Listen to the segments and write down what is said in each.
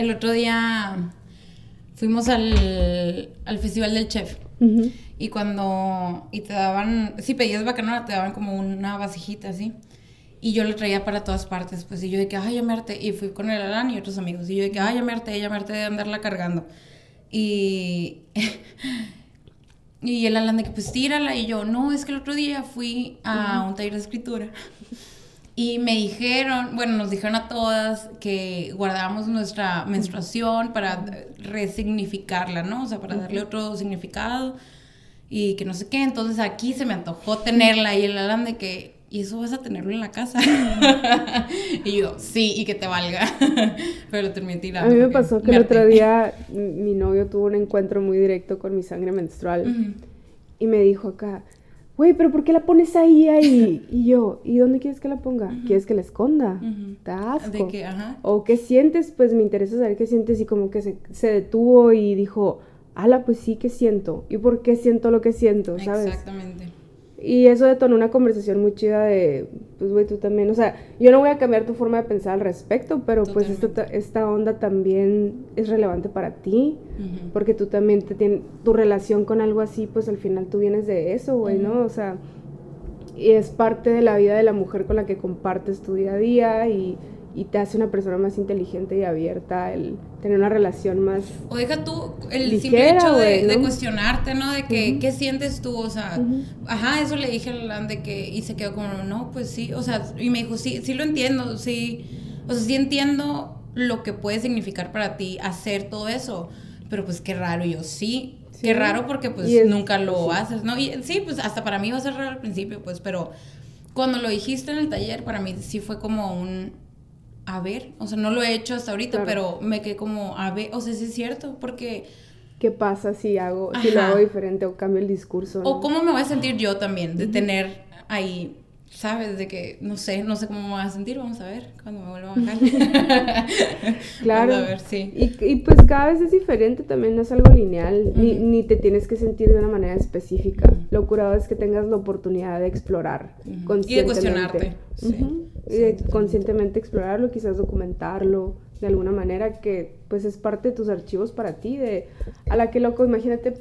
El otro día fuimos al, al Festival del Chef. Y cuando, y te daban, si pedías bacanora, te daban como una vasijita así. Y yo lo traía para todas partes, pues, y yo de que, ay, llamarte. Y fui con el Alan y otros amigos. Y yo de que, ay, llamarte, llamarte de andarla cargando. Y, y el Alan de que, pues, tírala. Y yo, no, es que el otro día fui a un taller de escritura. Y me dijeron, bueno, nos dijeron a todas que guardábamos nuestra menstruación para resignificarla, ¿no? O sea, para darle otro significado y que no sé qué. Entonces aquí se me antojó tenerla y el Alan de que, ¿y eso vas a tenerlo en la casa? y yo, sí, y que te valga. Pero terminé tirando. A mí me pasó que el otro día mi novio tuvo un encuentro muy directo con mi sangre menstrual y me dijo acá, güey, pero ¿por qué la pones ahí, ahí? Y yo, ¿y dónde quieres que la ponga? ¿Quieres que la esconda? asco? ¿De Ajá. ¿O qué sientes? Pues me interesa saber qué sientes y como que se, se detuvo y dijo, ala, pues sí, ¿qué siento? ¿Y por qué siento lo que siento? ¿Sabes? Exactamente. Y eso detonó una conversación muy chida de, pues, güey, tú también, o sea, yo no voy a cambiar tu forma de pensar al respecto, pero pues esta, esta onda también es relevante para ti, porque tú también te tienes, tu relación con algo así, pues al final tú vienes de eso, güey, ¿no? O sea, y es parte de la vida de la mujer con la que compartes tu día a día y y te hace una persona más inteligente y abierta, el tener una relación más... O deja tú el simple hecho de, cuestionarte, ¿no? De que, ¿qué sientes tú? O sea, ajá, eso le dije a Lan de que, y se quedó como, no, pues sí, o sea, y me dijo, sí, sí lo entiendo, sí, o sea, sí entiendo lo que puede significar para ti hacer todo eso, pero pues qué raro, y yo sí, Qué raro porque pues nunca lo haces, ¿no? Y sí, pues hasta para mí va a ser raro al principio, pues, pero cuando lo dijiste en el taller, para mí sí fue como un, a ver, o sea, no lo he hecho hasta ahorita, pero me quedé como, a ver, o sea, sí es cierto, porque... ¿Qué pasa si hago, si lo hago diferente o cambio el discurso? O cómo me voy a sentir yo también de tener ahí ¿sabes? De que no sé, no sé cómo me voy a sentir, vamos a ver cuando me vuelva a bajar. claro. a ver, sí. Y, y, pues cada vez es diferente, también no es algo lineal, ni, ni, te tienes que sentir de una manera específica. Lo curado es que tengas la oportunidad de explorar conscientemente. Y de cuestionarte. Sí. Y de conscientemente explorarlo, quizás documentarlo de alguna manera que pues es parte de tus archivos para ti, de a la que loco, imagínate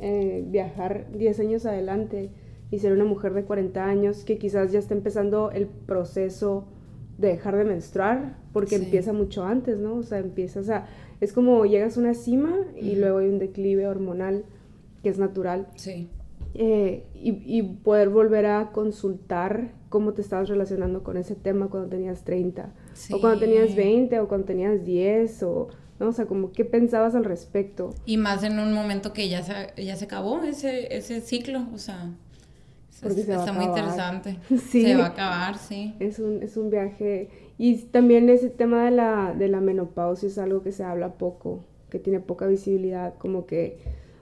eh, viajar 10 años adelante y ser una mujer de 40 años que quizás ya está empezando el proceso de dejar de menstruar, porque empieza mucho antes, ¿no? O sea, empiezas a... Es como llegas a una cima y luego hay un declive hormonal que es natural. Sí. Eh, y, poder volver a consultar cómo te estabas relacionando con ese tema cuando tenías 30, o cuando tenías 20, o cuando tenías 10, o, ¿no? O sea, como qué pensabas al respecto. Y más en un momento que ya se, ya se acabó ese, ese ciclo, o sea... Porque está muy interesante. Sí. Se va a acabar, sí. Es un, es un viaje. Y también ese tema de la, de la menopausia es algo que se habla poco, que tiene poca visibilidad, como que,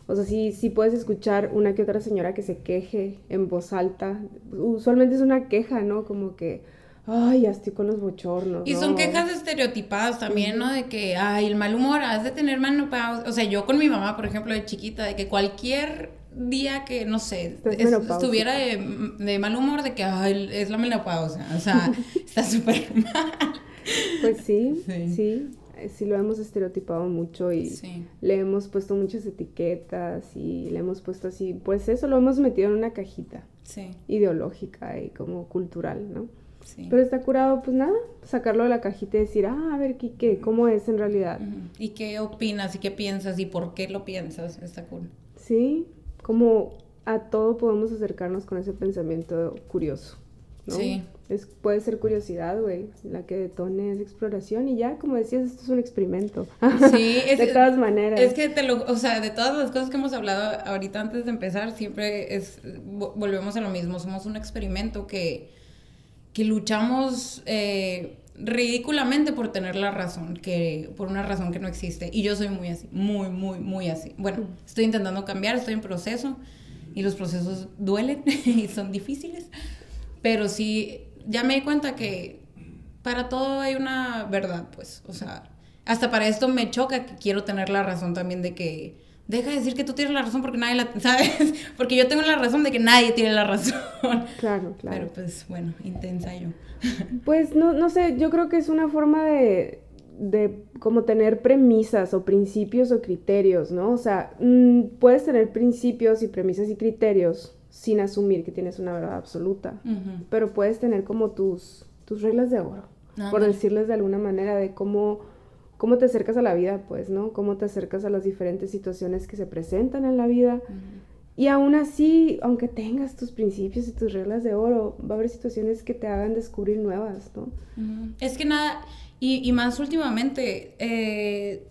o sea, sí, sí puedes escuchar una que otra señora que se queje en voz alta. Usualmente es una queja, ¿no? Como que, ay, ya estoy con los bochornos. Y son quejas estereotipadas también, ¿no? De que, ay, el mal humor, has de tener menopausia. O sea, yo con mi mamá, por ejemplo, de chiquita, de que cualquier día que, no sé, estuviera de, mal humor de que es la menopausia, o sea, está súper mal. Pues sí, sí, sí, lo hemos estereotipado mucho y le hemos puesto muchas etiquetas y le hemos puesto así, pues eso lo hemos metido en una cajita ideológica y como cultural, ¿no? Pero está curado, pues nada, sacarlo de la cajita y decir, ah, a ver, ¿qué, cómo es en realidad? ¿Y qué opinas y qué piensas y por qué lo piensas? Está cool. Sí, como a todo podemos acercarnos con ese pensamiento curioso. ¿no? Sí. Es, puede ser curiosidad, güey, la que detone es exploración y ya, como decías, esto es un experimento. Sí, es, de todas maneras. Es que te lo, o sea, de todas las cosas que hemos hablado ahorita antes de empezar, siempre es, volvemos a lo mismo, somos un experimento que, que luchamos eh, ridículamente por tener la razón, que por una razón que no existe. Y yo soy muy así, muy, muy, muy así. Bueno, estoy intentando cambiar, estoy en proceso y los procesos duelen y son difíciles, pero sí, ya me di cuenta que para todo hay una verdad, pues, o sea, hasta para esto me choca que quiero tener la razón también de que deja de decir que tú tienes la razón porque nadie la, ¿sabes? Porque yo tengo la razón de que nadie tiene la razón. Claro, claro. Pero pues bueno, intensa yo. Pues no, no sé, yo creo que es una forma de, de como tener premisas o principios o criterios, ¿no? O sea, mm, puedes tener principios y premisas y criterios sin asumir que tienes una verdad absoluta, pero puedes tener como tus, tus reglas de oro, por decirles de alguna manera, de cómo, cómo te acercas a la vida, pues, ¿no? Cómo te acercas a las diferentes situaciones que se presentan en la vida. Y aún así, aunque tengas tus principios y tus reglas de oro, va a haber situaciones que te hagan descubrir nuevas, ¿no? Es que nada, y, más últimamente, eh,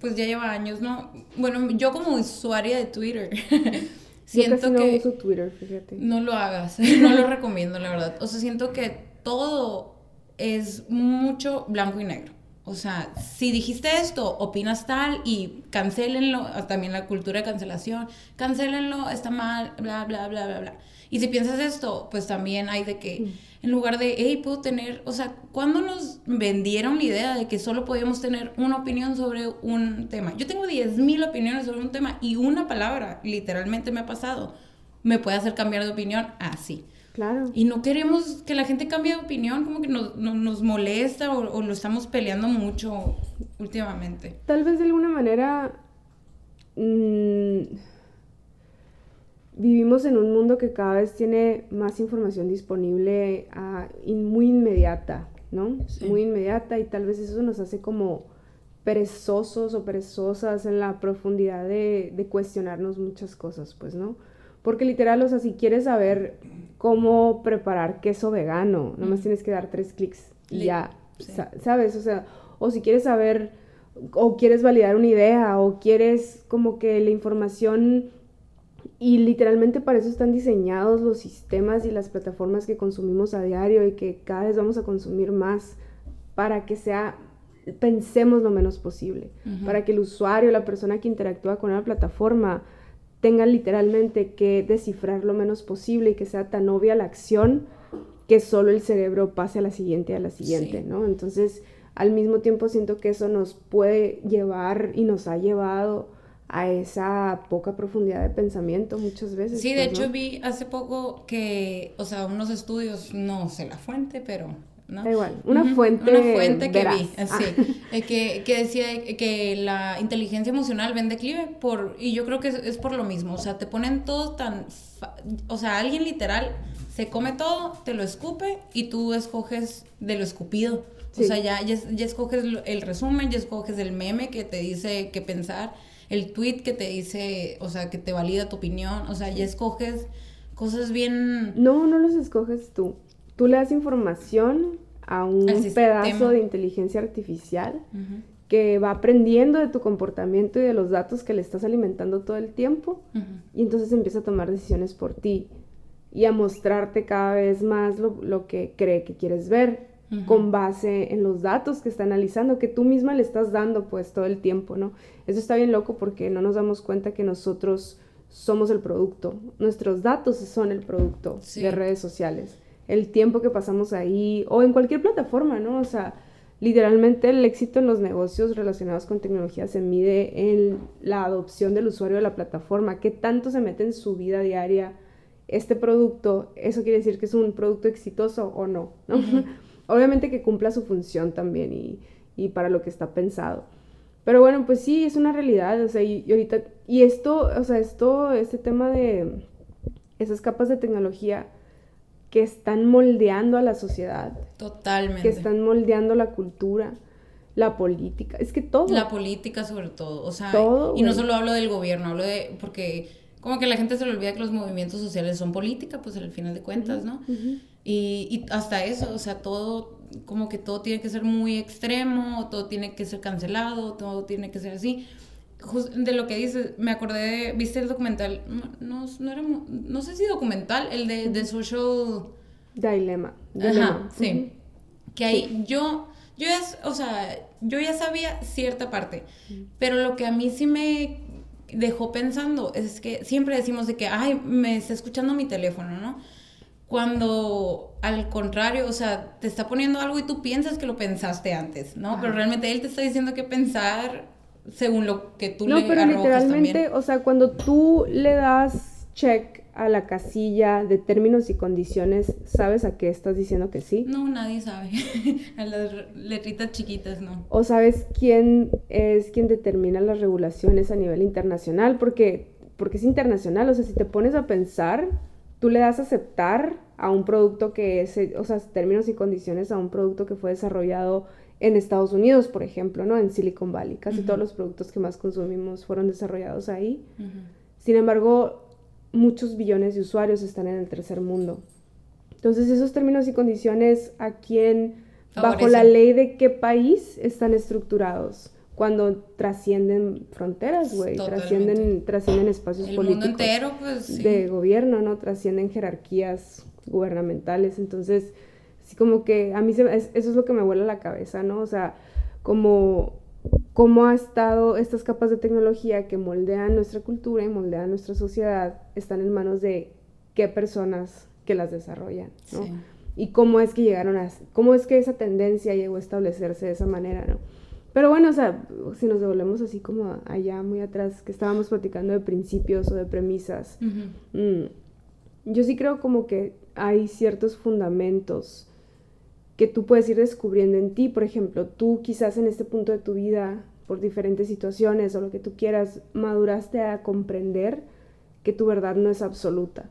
pues ya lleva años, ¿no? Bueno, yo como usuaria de Twitter, siento no que... uso Twitter, fíjate. No lo hagas, no lo recomiendo, la verdad. O sea, siento que todo es mucho blanco y negro. O sea, si dijiste esto, opinas tal y cancelenlo, también la cultura de cancelación, cancelenlo, está mal, bla, bla, bla, bla, bla. Y si piensas esto, pues también hay de que en lugar de, hey, puedo tener, o sea, ¿cuándo nos vendieron la idea de que solo podíamos tener una opinión sobre un tema? Yo tengo 10.000 opiniones sobre un tema y una palabra, literalmente me ha pasado, me puede hacer cambiar de opinión así. Claro. Y no queremos que la gente cambie de opinión, como que nos, nos molesta o, lo estamos peleando mucho últimamente. Tal vez de alguna manera mm, vivimos en un mundo que cada vez tiene más información disponible ah, muy inmediata, ¿no? Muy inmediata y tal vez eso nos hace como perezosos o perezosas en la profundidad de, de cuestionarnos muchas cosas, pues, ¿no? Porque literal, o sea, si quieres saber cómo preparar queso vegano, nomás tienes que dar tres clics y ya, ¿sabes? O sea, o si quieres saber, o quieres validar una idea, o quieres como que la información, y literalmente para eso están diseñados los sistemas y las plataformas que consumimos a diario y que cada vez vamos a consumir más para que sea pensemos lo menos posible, para que el usuario, la persona que interactúa con la plataforma, tengan literalmente que descifrar lo menos posible y que sea tan obvia la acción que solo el cerebro pase a la siguiente, a la siguiente, ¿no? Entonces, al mismo tiempo siento que eso nos puede llevar y nos ha llevado a esa poca profundidad de pensamiento muchas veces. Sí, de pues, hecho vi hace poco que, o sea, unos estudios, no sé la fuente, pero Da igual, una fuente. Una fuente que vi, así, ah. eh, que, que, decía que la inteligencia emocional ven declive por, y yo creo que es, por lo mismo, o sea, te ponen todo tan, o sea, alguien literal se come todo, te lo escupe y tú escoges de lo escupido. O sea, ya, ya, ya, escoges el resumen, ya escoges el meme que te dice qué pensar, el tweet que te dice, o sea, que te valida tu opinión, o sea, ya escoges cosas bien... No, no los escoges tú. Tú le das información a un pedazo de inteligencia artificial que va aprendiendo de tu comportamiento y de los datos que le estás alimentando todo el tiempo y entonces empieza a tomar decisiones por ti y a mostrarte cada vez más lo, que cree que quieres ver con base en los datos que está analizando, que tú misma le estás dando pues todo el tiempo, ¿no? Eso está bien loco porque no nos damos cuenta que nosotros somos el producto, nuestros datos son el producto de redes sociales el tiempo que pasamos ahí o en cualquier plataforma, ¿no? O sea, literalmente el éxito en los negocios relacionados con tecnología se mide en la adopción del usuario de la plataforma, qué tanto se mete en su vida diaria este producto, eso quiere decir que es un producto exitoso o no, ¿no? Obviamente que cumpla su función también y, y, para lo que está pensado. Pero bueno, pues sí, es una realidad, o sea, y, y ahorita, y esto, o sea, esto, este tema de esas capas de tecnología, que están moldeando a la sociedad. Totalmente. Que están moldeando la cultura, la política. Es que todo. La política sobre todo. O sea, y no solo hablo del gobierno, hablo de. Porque como que la gente se le olvida que los movimientos sociales son política, pues al final de cuentas, ¿no? y, y, hasta eso, o sea, todo, como que todo tiene que ser muy extremo, todo tiene que ser cancelado, todo tiene que ser así de lo que dices, me acordé, ¿viste el documental? No, no, era, no sé si documental, el de, de Social... Dilemma. Ajá, sí. Que ahí yo, yo ya, o sea, yo ya sabía cierta parte, pero lo que a mí sí me dejó pensando es que siempre decimos de que, ay, me está escuchando mi teléfono, ¿no? Cuando al contrario, o sea, te está poniendo algo y tú piensas que lo pensaste antes, ¿no? Pero realmente él te está diciendo que pensar según lo que tú no, le pero literalmente, o sea, cuando tú le das check a la casilla de términos y condiciones, ¿sabes a qué estás diciendo que sí? No, nadie sabe. a las letritas chiquitas, no. ¿O sabes quién es quien determina las regulaciones a nivel internacional? Porque, porque es internacional, o sea, si te pones a pensar, tú le das a aceptar a un producto que es, o sea, términos y condiciones a un producto que fue desarrollado en Estados Unidos, por ejemplo, ¿no? En Silicon Valley. Casi todos los productos que más consumimos fueron desarrollados ahí. Sin embargo, muchos billones de usuarios están en el tercer mundo. Entonces, esos términos y condiciones, ¿a quién, bajo la ley de qué país están estructurados? Cuando trascienden fronteras, güey, trascienden, trascienden espacios el políticos. Mundo entero, pues, De gobierno, ¿no? Trascienden jerarquías gubernamentales. Entonces, como que a mí se, eso es lo que me vuela la cabeza, ¿no? O sea, como cómo ha estado estas capas de tecnología que moldean nuestra cultura y moldean nuestra sociedad están en manos de qué personas que las desarrollan, ¿no? Y cómo es que llegaron a, cómo es que esa tendencia llegó a establecerse de esa manera, ¿no? Pero bueno, o sea, si nos devolvemos así como allá muy atrás, que estábamos platicando de principios o de premisas, mm, yo sí creo como que hay ciertos fundamentos que tú puedes ir descubriendo en ti. Por ejemplo, tú quizás en este punto de tu vida, por diferentes situaciones o lo que tú quieras, maduraste a comprender que tu verdad no es absoluta.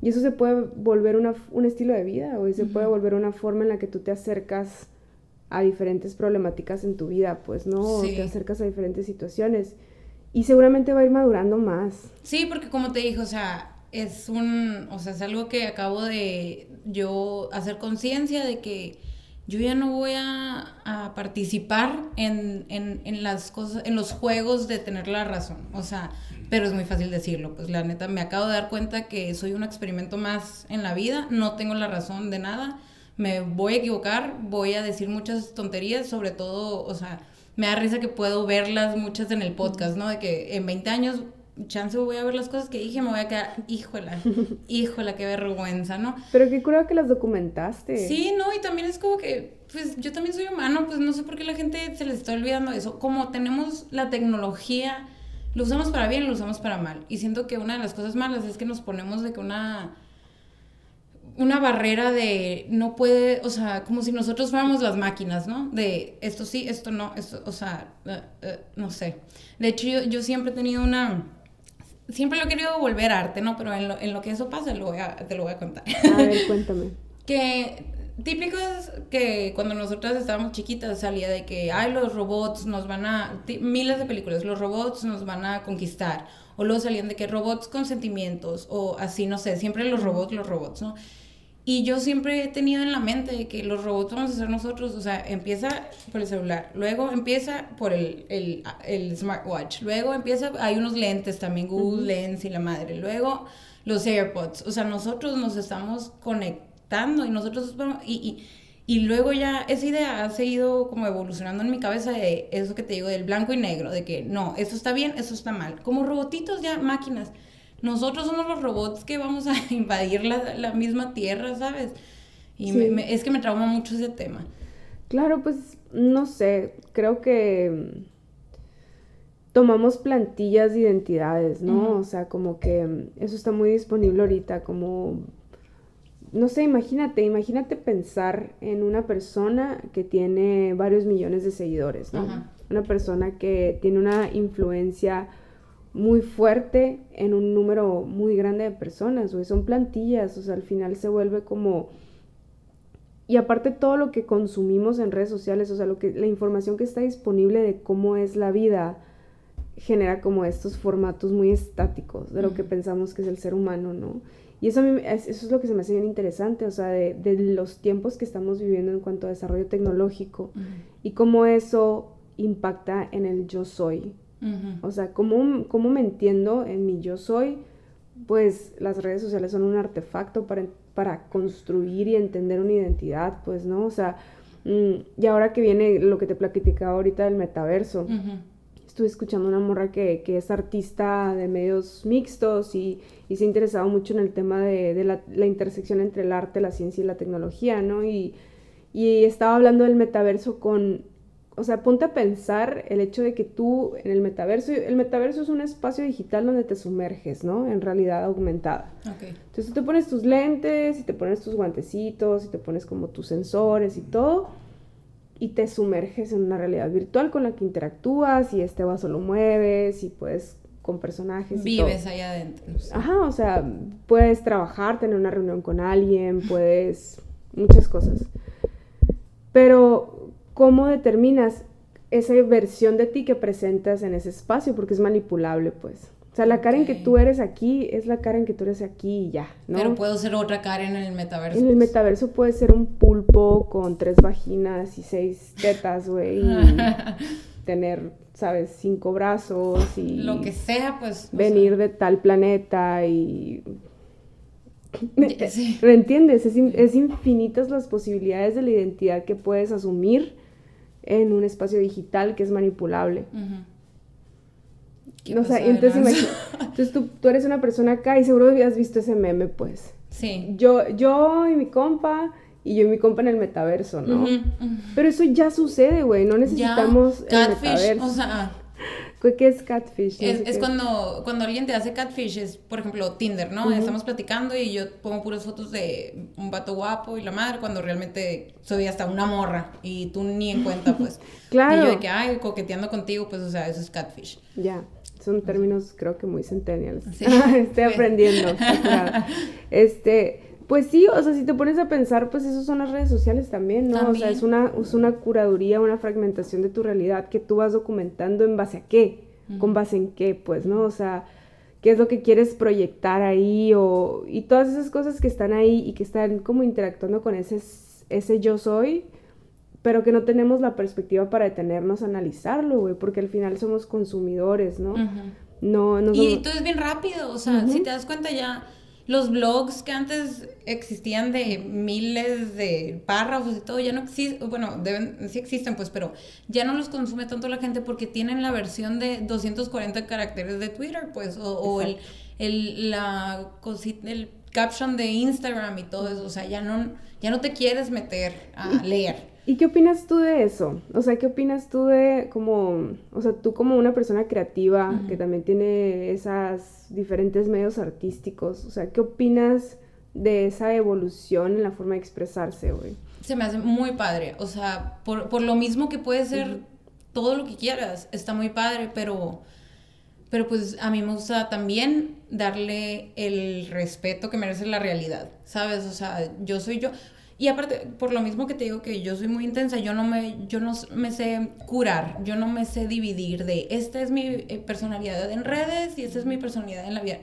Y eso se puede volver un estilo de vida o se puede volver una forma en la que tú te acercas a diferentes problemáticas en tu vida, pues, ¿no? te acercas a diferentes situaciones. Y seguramente va a ir madurando más. Sí, porque como te dije, o sea, es un, o sea, es algo que acabo de yo hacer conciencia de que yo ya no voy a, a participar en, en, en, las cosas, en los juegos de tener la razón. O sea, pero es muy fácil decirlo. Pues la neta, me acabo de dar cuenta que soy un experimento más en la vida, no tengo la razón de nada, me voy a equivocar, voy a decir muchas tonterías, sobre todo, o sea, me da risa que puedo verlas muchas en el podcast, ¿no? De que en 20 años chance voy a ver las cosas que dije, me voy a quedar, híjola, híjola, qué vergüenza, ¿no? Pero qué curado que las documentaste. Sí, no, y también es como que, pues yo también soy humano, pues no sé por qué la gente se les está olvidando eso. Como tenemos la tecnología, lo usamos para bien, lo usamos para mal. Y siento que una de las cosas malas es que nos ponemos de que una una barrera de no puede, o sea, como si nosotros fuéramos las máquinas, ¿no? De esto sí, esto no, esto, o sea, eh, eh, no sé. De hecho, yo, yo siempre he tenido una siempre lo he querido volver arte, ¿no? Pero en lo, en lo que eso pasa, lo voy a, te lo voy a contar. A ver, cuéntame. que típico es que cuando nosotras estábamos chiquitas salía de que, ay, los robots nos van a, miles de películas, los robots nos van a conquistar. O luego salían de que robots con sentimientos, o así, no sé, siempre los robots, los robots, ¿no? Y yo siempre he tenido en la mente que los robots vamos a ser nosotros, o sea, empieza por el celular, luego empieza por el, el, el smartwatch, luego empieza, hay unos lentes también, Google Lens y la madre, luego los AirPods, o sea, nosotros nos estamos conectando y nosotros, y, y, y luego ya esa idea ha seguido como evolucionando en mi cabeza de eso que te digo, del blanco y negro, de que no, eso está bien, eso está mal, como robotitos ya, máquinas nosotros somos los robots que vamos a invadir la, misma tierra, ¿sabes? Y es que me trauma mucho ese tema. Claro, pues no sé, creo que tomamos plantillas de identidades, ¿no? O sea, como que eso está muy disponible ahorita, como, no sé, imagínate, imagínate pensar en una persona que tiene varios millones de seguidores, ¿no? Una persona que tiene una influencia muy fuerte en un número muy grande de personas, o son plantillas, o sea, al final se vuelve como... Y aparte todo lo que consumimos en redes sociales, o sea, lo que, la información que está disponible de cómo es la vida, genera como estos formatos muy estáticos de lo que pensamos que es el ser humano, ¿no? Y eso, a mí, eso es lo que se me hace bien interesante, o sea, de, de los tiempos que estamos viviendo en cuanto a desarrollo tecnológico y cómo eso impacta en el yo soy, o sea, ¿cómo, ¿cómo, me entiendo en mi yo soy? Pues las redes sociales son un artefacto para, para construir y entender una identidad, pues, ¿no? O sea, mm, y ahora que viene lo que te platicaba ahorita del metaverso, estuve escuchando una morra que, que, es artista de medios mixtos y, y, se ha interesado mucho en el tema de, de la, la, intersección entre el arte, la ciencia y la tecnología, ¿no? Y, y estaba hablando del metaverso con o sea, ponte a pensar el hecho de que tú en el metaverso, el metaverso es un espacio digital donde te sumerges, ¿no? En realidad aumentada. Entonces tú te pones tus lentes y te pones tus guantecitos y te pones como tus sensores y todo y te sumerges en una realidad virtual con la que interactúas y este vaso lo mueves y puedes con personajes. Vives ahí adentro. Ajá, o sea, puedes trabajar, tener una reunión con alguien, puedes muchas cosas. Pero cómo determinas esa versión de ti que presentas en ese espacio, porque es manipulable, pues. O sea, la cara en que tú eres aquí es la cara en que tú eres aquí y ya, ¿no? Pero puedo ser otra cara en el metaverso. En el pues. metaverso puede ser un pulpo con tres vaginas y seis tetas, güey, y tener, ¿sabes? Cinco brazos y... Lo que sea, pues. Venir de tal planeta y... ¿Me, entiendes? Es, es infinitas las posibilidades de la identidad que puedes asumir en un espacio digital que es manipulable. o sea, entonces, entonces tú, tú, eres una persona acá y seguro habías visto ese meme, pues. Sí. Yo, yo y mi compa y yo y mi compa en el metaverso, ¿no? Pero eso ya sucede, güey, no necesitamos el metaverso. O sea, ¿Qué es catfish? es, cuando, cuando alguien te hace catfish, es por ejemplo Tinder, ¿no? Estamos platicando y yo pongo puras fotos de un vato guapo y la madre cuando realmente soy hasta una morra y tú ni en cuenta, pues. claro. Y yo de que, ay, coqueteando contigo, pues, o sea, eso es catfish. Ya. Son términos, creo que muy centennials. Sí. Estoy aprendiendo. este, pues sí, o sea, si te pones a pensar, pues eso son las redes sociales también, ¿no? O sea, es una, es una curaduría, una fragmentación de tu realidad que tú vas documentando en base a qué, con base en qué, pues, ¿no? O sea, qué es lo que quieres proyectar ahí o, y todas esas cosas que están ahí y que están como interactuando con ese, ese yo soy, pero que no tenemos la perspectiva para detenernos a analizarlo, güey, porque al final somos consumidores, ¿no? No, no Y todo es bien rápido, o sea, si te das cuenta ya los blogs que antes existían de miles de párrafos y todo, ya no existen, bueno, deben, sí existen pues, pero ya no los consume tanto la gente porque tienen la versión de 240 caracteres de Twitter, pues, o, el, el, la el caption de Instagram y todo eso, o sea, ya no, ya no te quieres meter a leer. ¿Y qué opinas tú de eso? O sea, ¿qué opinas tú de como, o sea, tú como una persona creativa que también tiene esas diferentes medios artísticos, o sea, ¿qué opinas de esa evolución en la forma de expresarse, güey? Se me hace muy padre, o sea, por, lo mismo que puede ser todo lo que quieras, está muy padre, pero, pero pues a mí me gusta también darle el respeto que merece la realidad, ¿sabes? O sea, yo soy yo y aparte, por lo mismo que te digo que yo soy muy intensa, yo no me, yo no me sé curar, yo no me sé dividir de esta es mi eh, personalidad en redes y esta es mi personalidad en la vida.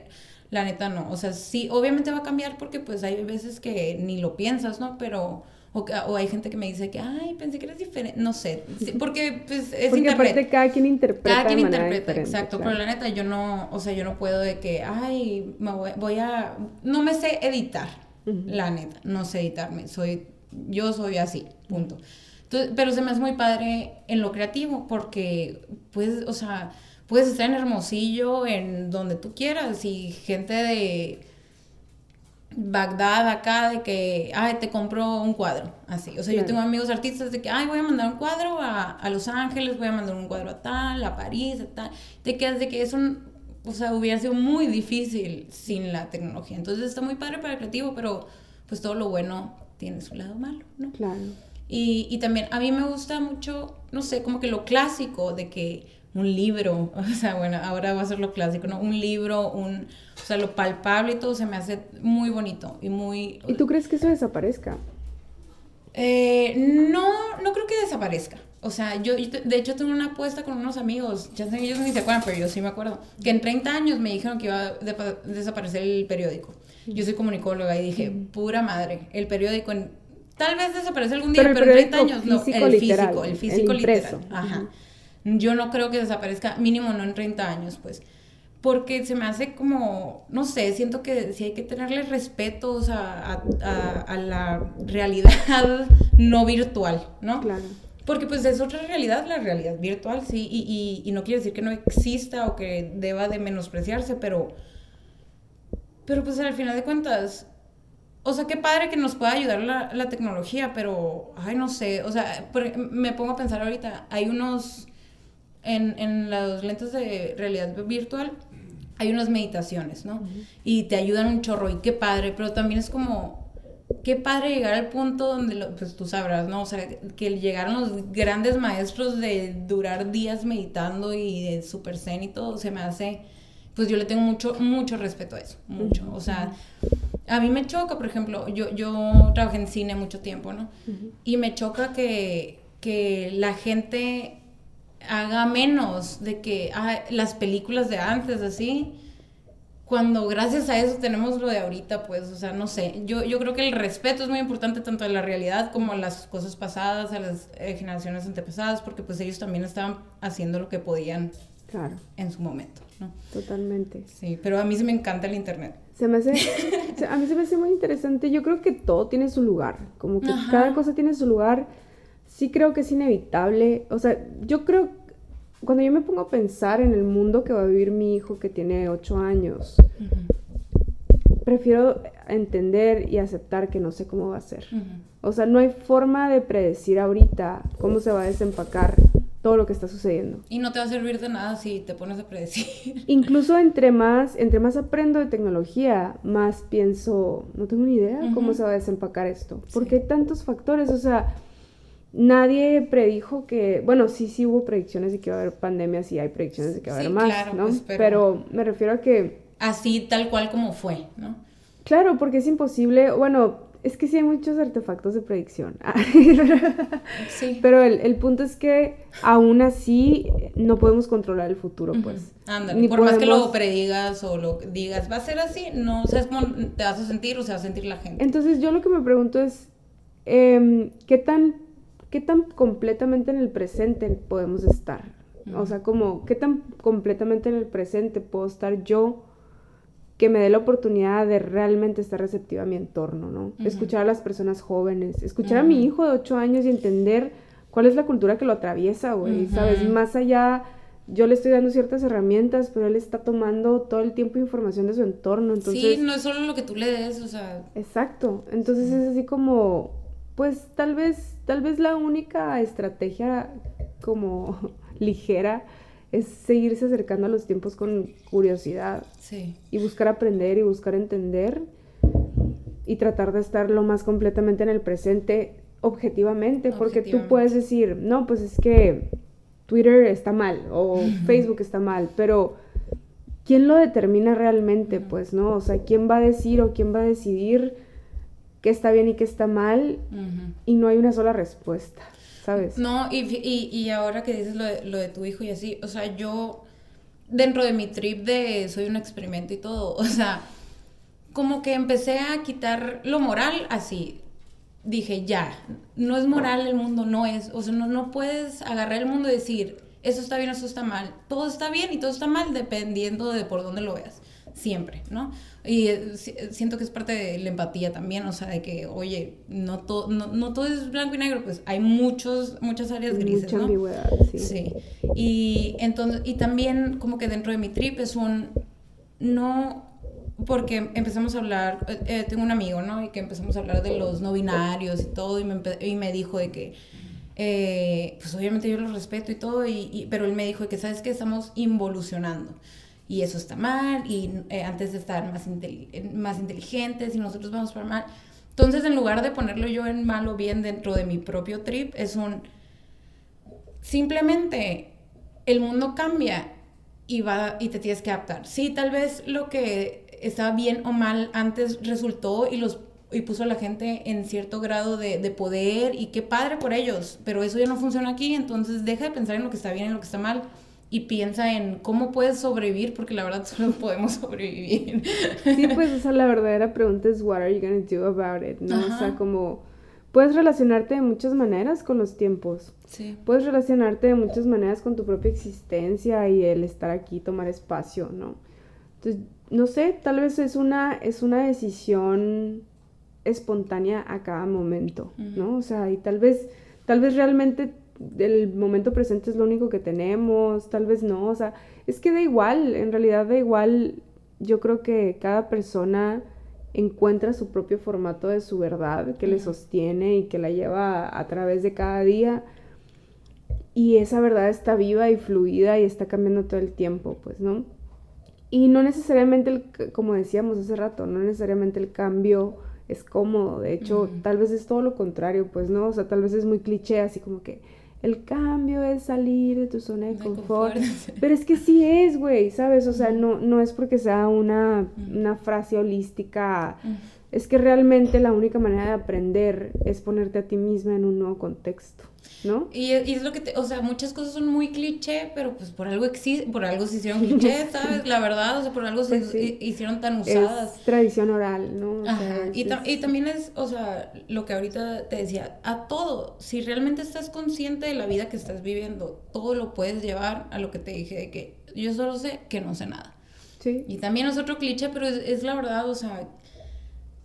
La neta no, o sea, sí, obviamente va a cambiar porque pues hay veces que ni lo piensas, ¿no? Pero... O, o, hay gente que me dice que, ay, pensé que eres diferente, no sé, porque pues es porque aparte cada quien interpreta Cada quien interpreta, exacto, pero la neta yo no, o sea, yo no puedo de que, ay, me voy, voy a, no me sé editar, la neta, no sé editarme, soy, yo soy así, punto. pero se me hace muy padre en lo creativo porque puedes, o sea, puedes estar en Hermosillo, en donde tú quieras y gente de Bagdad acá de que, ay, te compro un cuadro, así. O sea, yo tengo amigos artistas de que, ay, voy a mandar un cuadro a, a, Los Ángeles, voy a mandar un cuadro a tal, a París, a tal. Te quedas de que es un, o sea, hubiera sido muy difícil sin la tecnología. Entonces está muy padre para el creativo, pero pues todo lo bueno tiene su lado malo, ¿no? Claro. Y, y también a mí me gusta mucho, no sé, como que lo clásico de que un libro, o sea, bueno, ahora va a ser lo clásico, ¿no? Un libro, un, o sea, lo palpable y todo se me hace muy bonito y muy... ¿Y tú crees que eso desaparezca? Eh, no, no creo que desaparezca. O sea, yo, de hecho tengo una apuesta con unos amigos, ya sé que ellos ni se acuerdan, pero yo sí me acuerdo, que en 30 años me dijeron que iba a desaparecer el periódico. Yo soy comunicóloga y dije, pura madre, el periódico tal vez desaparece algún día, pero, en 30 años no, el físico, el físico literal. Ajá. Yo no creo que desaparezca, mínimo no en 30 años, pues. Porque se me hace como, no sé, siento que sí hay que tenerle respeto a, a, a la realidad no virtual, ¿no? Claro. Porque pues es otra realidad, la realidad virtual, sí, y, y, no quiere decir que no exista o que deba de menospreciarse, pero, pero pues al final de cuentas, o sea, qué padre que nos pueda ayudar la, la tecnología, pero, ay, no sé, o sea, me pongo a pensar ahorita, hay unos, en, en los lentes de realidad virtual, hay unas meditaciones, ¿no? Y te ayudan un chorro, y qué padre, pero también es como, qué padre llegar al punto donde, pues tú sabrás, ¿no? O sea, que llegaron los grandes maestros de durar días meditando y de super zen y todo, se me hace, pues yo le tengo mucho, mucho respeto a eso, mucho. O sea, a mí me choca, por ejemplo, yo, yo trabajé en cine mucho tiempo, ¿no? Y me choca que, que la gente haga menos de que ah, las películas de antes, así, cuando gracias a eso tenemos lo de ahorita, pues, o sea, no sé, yo, yo creo que el respeto es muy importante tanto a la realidad como a las cosas pasadas, a las eh, generaciones antepasadas, porque pues ellos también estaban haciendo lo que podían claro. en su momento, ¿no? Totalmente. Sí, pero a mí sí me encanta el Internet. Se me hace, a mí se me hace muy interesante, yo creo que todo tiene su lugar, como que cada cosa tiene su lugar, sí creo que es inevitable, o sea, yo creo cuando yo me pongo a pensar en el mundo que va a vivir mi hijo que tiene ocho años, prefiero entender y aceptar que no sé cómo va a ser. O sea, no hay forma de predecir ahorita cómo se va a desempacar todo lo que está sucediendo. Y no te va a servir de nada si te pones a predecir. Incluso entre más, entre más aprendo de tecnología, más pienso, no tengo ni idea cómo se va a desempacar esto. Porque hay tantos factores, o sea, nadie predijo que, bueno, sí, sí hubo predicciones de que iba a haber pandemia, sí hay predicciones de que va a haber más, ¿no? Pues, pero... me refiero a que... Así tal cual como fue, ¿no? Claro, porque es imposible, bueno, es que sí hay muchos artefactos de predicción. sí. Pero el, punto es que aún así no podemos controlar el futuro, pues. Ándale, por más que lo predigas o lo digas, va a ser así, no sabes cómo te vas a sentir o se va a sentir la gente. Entonces yo lo que me pregunto es, em, ¿qué tan qué tan completamente en el presente podemos estar. O sea, como, ¿qué tan completamente en el presente puedo estar yo que me dé la oportunidad de realmente estar receptiva a mi entorno, ¿no? Escuchar a las personas jóvenes, escuchar a mi hijo de 8 años y entender cuál es la cultura que lo atraviesa, güey, ¿sabes? Más allá, yo le estoy dando ciertas herramientas, pero él está tomando todo el tiempo información de su entorno, entonces... Sí, no es solo lo que tú le des, o sea... Exacto, entonces es así como, pues tal vez Tal vez la única estrategia como ligera es seguirse acercando a los tiempos con curiosidad. Sí. Y buscar aprender y buscar entender y tratar de estar lo más completamente en el presente objetivamente, porque tú puedes decir, no, pues es que Twitter está mal o Facebook está mal, pero ¿quién lo determina realmente? Pues no, o sea, ¿quién va a decir o quién va a decidir? Qué está bien y qué está mal y no hay una sola respuesta, ¿sabes? No, y, y, ahora que dices lo de, lo de tu hijo y así, o sea, yo dentro de mi trip de soy un experimento y todo, o sea, como que empecé a quitar lo moral así. Dije, ya, no es moral el mundo, no es, o sea, no, no puedes agarrar el mundo y decir, eso está bien, eso está mal. Todo está bien y todo está mal dependiendo de por dónde lo veas, siempre, ¿no? Y eh, siento que es parte de la empatía también, o sea, de que, oye, no, todo no, todo es blanco y negro, pues hay muchos, muchas áreas grises, Mucha ambigüedad, sí. sí. Y, entonces, y también como que dentro de mi trip es un, no, porque empezamos a hablar, eh, eh, tengo un amigo, ¿no? Y que empezamos a hablar de los no binarios y todo, y me, y me dijo de que, pues obviamente yo los respeto y todo, y, pero él me dijo de que, ¿sabes que Estamos involucionando y eso está mal, y eh, antes de estar más, inteligentes y nosotros vamos para mal. Entonces, en lugar de ponerlo yo en mal o bien dentro de mi propio trip, es un... Simplemente el mundo cambia y, va, y te tienes que adaptar. Sí, tal vez lo que estaba bien o mal antes resultó y los y puso a la gente en cierto grado de, de, poder y qué padre por ellos, pero eso ya no funciona aquí, entonces deja de pensar en lo que está bien y lo que está mal y piensa en cómo puedes sobrevivir, porque la verdad solo podemos sobrevivir. Sí, pues, o sea, la verdadera pregunta es, what are you gonna do about it, ¿no? O sea, como, puedes relacionarte de muchas maneras con los tiempos. Sí. Puedes relacionarte de muchas maneras con tu propia existencia y el estar aquí, tomar espacio, ¿no? Entonces, no sé, tal vez es una, es una decisión espontánea a cada momento, ¿no? O sea, y tal vez, tal vez realmente el momento presente es lo único que tenemos, tal vez no, o sea, es que da igual, en realidad da igual, yo creo que cada persona encuentra su propio formato de su verdad que le sostiene y que la lleva a, través de cada día. Y esa verdad está viva y fluida y está cambiando todo el tiempo, pues, ¿no? Y no necesariamente, como decíamos hace rato, no necesariamente el cambio es cómodo, de hecho, tal vez es todo lo contrario, pues, ¿no? O sea, tal vez es muy cliché, así como que el cambio es salir de tu zona de, confort. Pero es que sí es, güey, ¿sabes? O sea, no, no es porque sea una, una frase holística. Es que realmente la única manera de aprender es ponerte a ti misma en un nuevo contexto. ¿no? Y, es lo que te, o sea, muchas cosas son muy cliché, pero pues por algo existe, por algo se hicieron cliché, ¿sabes? La verdad, o sea, por algo se pues hicieron tan usadas. Es tradición oral, ¿no? y, y, también es, o sea, lo que ahorita te decía, a todo, si realmente estás consciente de la vida que estás viviendo, todo lo puedes llevar a lo que te dije de que yo solo sé que no sé nada. Sí. Y también es otro cliché, pero es, es la verdad, o sea,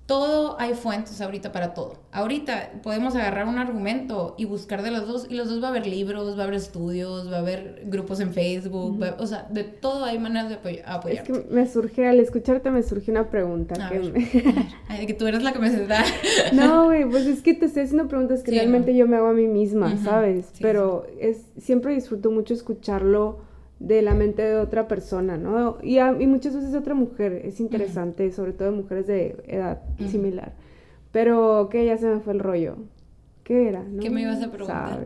todo hay fuentes ahorita para todo. Ahorita podemos agarrar un argumento y buscar de los dos, y los dos va a haber libros, va a haber estudios, va a haber grupos en Facebook, o sea, de todo hay maneras de apoyar. Es que me surge, al escucharte me surge una pregunta. que, que tú eres la que me da. no, güey, pues es que te estoy haciendo preguntas que realmente yo me hago a mí misma, ¿sabes? Pero es, siempre disfruto mucho escucharlo de la mente de otra persona, ¿no? Y, y muchas veces de otra mujer, es interesante, sobre todo de mujeres de edad similar. Pero que ya se me fue el rollo. ¿Qué era? ¿Qué me ibas a preguntar?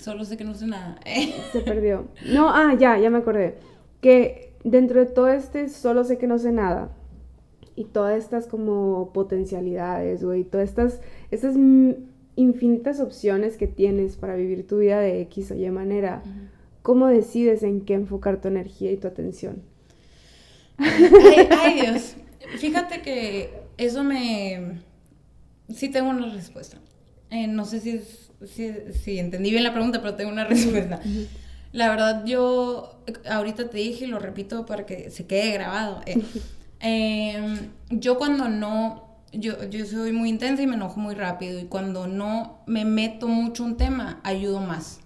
Solo sé que no sé nada. se perdió. No, ah, ya, ya me acordé. Que dentro de todo este solo sé que no sé nada. Y todas estas como potencialidades, güey, todas estas, estas infinitas opciones que tienes para vivir tu vida de X o Y manera. ¿Cómo decides en qué enfocar tu energía y tu atención? Ay, Dios. Fíjate que eso me... Sí tengo una respuesta. Eh, no sé si, si, entendí bien la pregunta, pero tengo una respuesta. La verdad, yo ahorita te dije y lo repito para que se quede grabado. Eh, em, yo cuando no yo, yo soy muy intensa y me enojo muy rápido y cuando no me meto mucho un tema, ayudo más.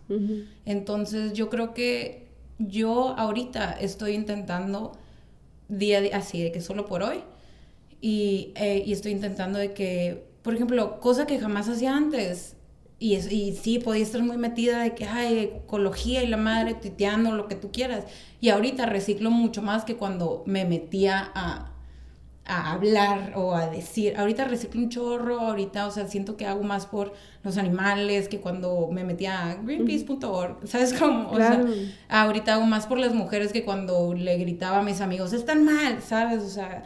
Entonces yo creo que yo ahorita estoy intentando día a día, así, de que solo por hoy, y, eh, y, estoy intentando de que, por ejemplo, cosa que jamás hacía antes, y, es, y sí, podía estar muy metida de que, hay ecología y la madre tuiteando, lo que tú quieras, y ahorita reciclo mucho más que cuando me metía a a hablar o a decir. Ahorita reciclo un chorro, ahorita, o sea, siento que hago más por los animales que cuando me metía a greenpeace.org, ¿sabes cómo? O sea, ahorita hago más por las mujeres que cuando le gritaba a mis amigos, están mal, ¿sabes? O sea,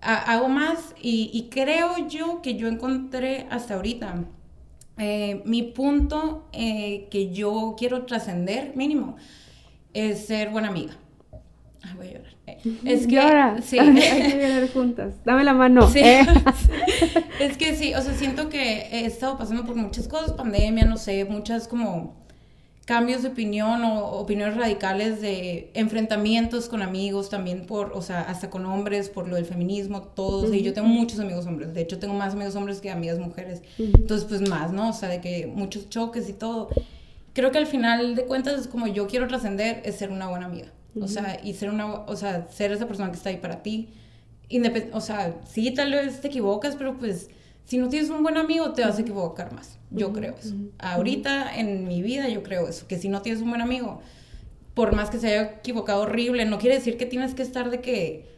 hago más y, creo yo que yo encontré hasta ahorita eh, mi punto eh, que yo quiero trascender, mínimo, es ser buena amiga. Ay, voy a llorar. Es que ahora sí. hay que llorar juntas. Dame la mano. Eh. es que sí, o sea, siento que he estado pasando por muchas cosas, pandemia, no sé, muchas como cambios de opinión o opiniones radicales de enfrentamientos con amigos también por, o sea, hasta con hombres, por lo del feminismo, todos. Y yo tengo muchos amigos hombres, de hecho tengo más amigos hombres que amigas mujeres. Entonces, pues más, ¿no? O sea, de que muchos choques y todo. Creo que al final de cuentas es como yo quiero trascender, es ser una buena amiga. O sea, y ser una, o sea, ser esa persona que está ahí para ti. Independ o sea, sí, tal vez te equivocas, pero pues si no tienes un buen amigo te vas a equivocar más. Yo creo eso. Ahorita en mi vida yo creo eso, que si no tienes un buen amigo, por más que se haya equivocado horrible, no quiere decir que tienes que estar de que...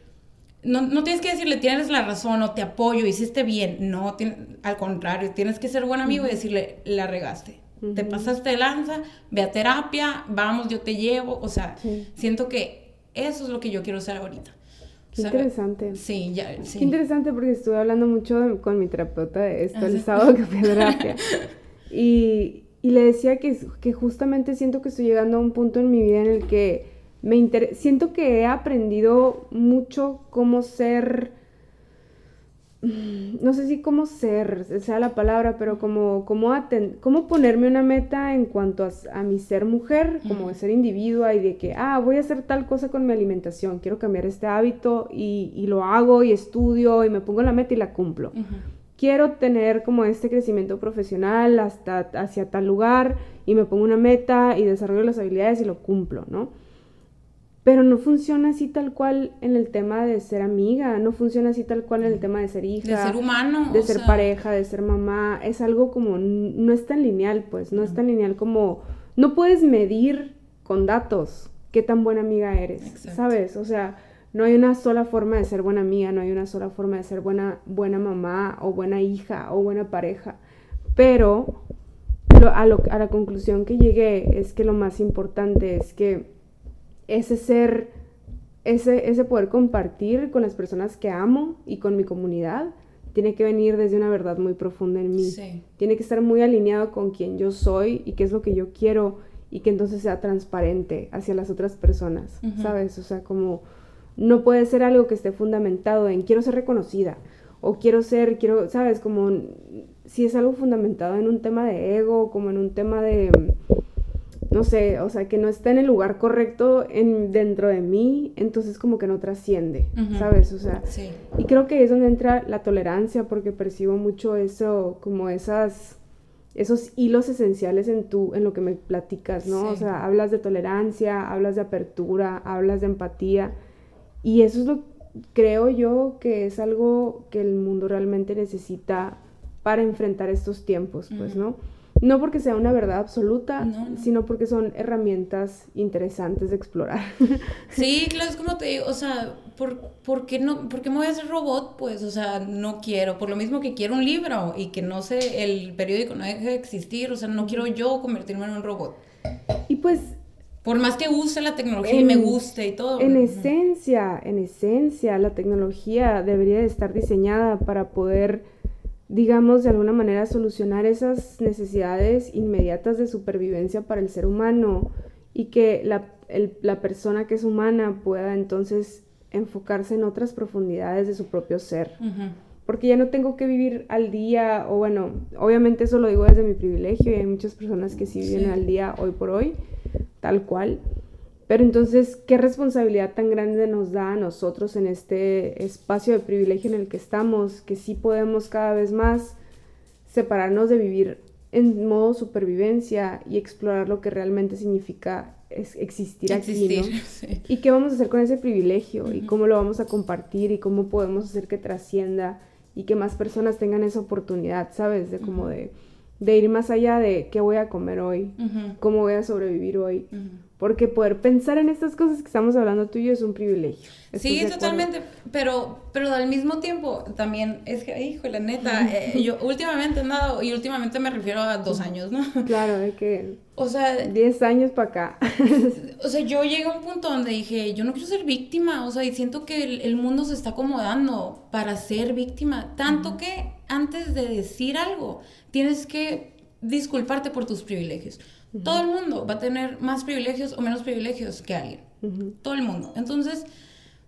No, no tienes que decirle tienes la razón o te apoyo, hiciste bien. No, al contrario, tienes que ser buen amigo y decirle la regaste te pasaste de lanza, ve a terapia, vamos, yo te llevo, o sea, siento que eso es lo que yo quiero hacer ahorita. Qué interesante. Sí, ya, sí. Qué interesante porque estuve hablando mucho con mi terapeuta de esto el sábado que fui a terapia. y, y, le decía que, que justamente siento que estoy llegando a un punto en mi vida en el que me inter... siento que he aprendido mucho cómo ser no sé si cómo ser, sea la palabra, pero como, como, cómo ponerme una meta en cuanto a, mi ser mujer, como de ser individua y de que, ah, voy a hacer tal cosa con mi alimentación, quiero cambiar este hábito y, lo hago y estudio y me pongo la meta y la cumplo. Quiero tener como este crecimiento profesional hasta hacia tal lugar y me pongo una meta y desarrollo las habilidades y lo cumplo, ¿no? Pero no funciona así tal cual en el tema de ser amiga, no funciona así tal cual en el tema de ser hija. De ser humano. De ser pareja, de ser mamá. Es algo como, no es tan lineal, pues, no es tan lineal como, no puedes medir con datos qué tan buena amiga eres, ¿sabes? O sea, no hay una sola forma de ser buena amiga, no hay una sola forma de ser buena, buena mamá o buena hija o buena pareja. Pero a, a la conclusión que llegué es que lo más importante es que ese ser, ese, ese poder compartir con las personas que amo y con mi comunidad, tiene que venir desde una verdad muy profunda en mí. Tiene que estar muy alineado con quien yo soy y qué es lo que yo quiero y que entonces sea transparente hacia las otras personas, ¿sabes? O sea, como no puede ser algo que esté fundamentado en quiero ser reconocida o quiero ser, quiero, ¿sabes? Como si es algo fundamentado en un tema de ego, como en un tema de no sé, o sea, que no está en el lugar correcto en, dentro de mí, entonces como que no trasciende, ¿sabes? O sea, sí. y creo que es donde entra la tolerancia, porque percibo mucho eso, como esas, esos hilos esenciales en tu, en lo que me platicas, ¿no? O sea, hablas de tolerancia, hablas de apertura, hablas de empatía, y eso es lo, creo yo, que es algo que el mundo realmente necesita para enfrentar estos tiempos, pues, ¿no? No porque sea una verdad absoluta, sino porque son herramientas interesantes de explorar. Sí, claro, es como te digo, o sea, ¿por, qué no, ¿por qué me voy a hacer robot? Pues, o sea, no quiero, por lo mismo que quiero un libro y que no sé, el periódico no deje de existir, o sea, no quiero yo convertirme en un robot. Y pues... Por más que use la tecnología y me guste y todo. En esencia, en esencia, la tecnología debería de estar diseñada para poder digamos, de alguna manera solucionar esas necesidades inmediatas de supervivencia para el ser humano y que la, la, persona que es humana pueda entonces enfocarse en otras profundidades de su propio ser. Porque ya no tengo que vivir al día, o bueno, obviamente eso lo digo desde mi privilegio y hay muchas personas que sí viven al día hoy por hoy, tal cual, pero entonces, ¿qué responsabilidad tan grande nos da a nosotros en este espacio de privilegio en el que estamos? Que sí podemos cada vez más separarnos de vivir en modo supervivencia y explorar lo que realmente significa existir, aquí, ¿Y qué vamos a hacer con ese privilegio? ¿Y cómo lo vamos a compartir? ¿Y cómo podemos hacer que trascienda? Y que más personas tengan esa oportunidad, ¿sabes? De como de, de ir más allá de qué voy a comer hoy, cómo voy a sobrevivir hoy. Porque poder pensar en estas cosas que estamos hablando tú y yo es un privilegio. Sí, totalmente, pero, pero al mismo tiempo también es que, hijo, la neta, eh, yo últimamente he andado, y últimamente me refiero a dos años, ¿no? Claro, de que... O sea... Diez años para acá. o sea, yo llegué a un punto donde dije, yo no quiero ser víctima, o sea, y siento que el, mundo se está acomodando para ser víctima, tanto que antes de decir algo, tienes que disculparte por tus privilegios. Todo el mundo va a tener más privilegios o menos privilegios que alguien. Todo el mundo. Entonces,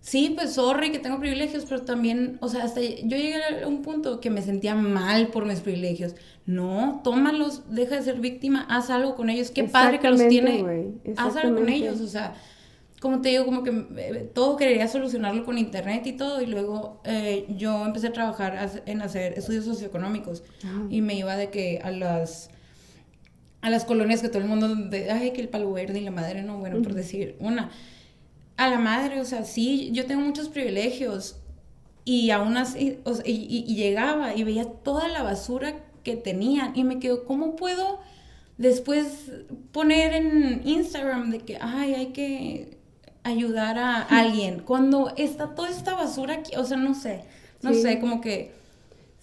sí, pues sorry que tengo privilegios, pero también, o sea, hasta yo llegué a un punto que me sentía mal por mis privilegios. No, tómalos, deja de ser víctima, haz algo con ellos. Qué padre que los tiene. Haz algo con ellos, o sea como te digo, como que eh, todo quería solucionarlo con internet y todo, y luego eh, yo empecé a trabajar en hacer estudios socioeconómicos ah. y me iba de que a las a las colonias que todo el mundo, de, ay, que el palo verde y la madre, no, bueno, por decir una. A la madre, o sea, sí, yo tengo muchos privilegios y aún así, o sea, y, llegaba y veía toda la basura que tenían y me quedo, ¿cómo puedo después poner en Instagram de que, ay, hay que ayudar a alguien cuando está toda esta basura aquí? O sea, no sé, no sé, como que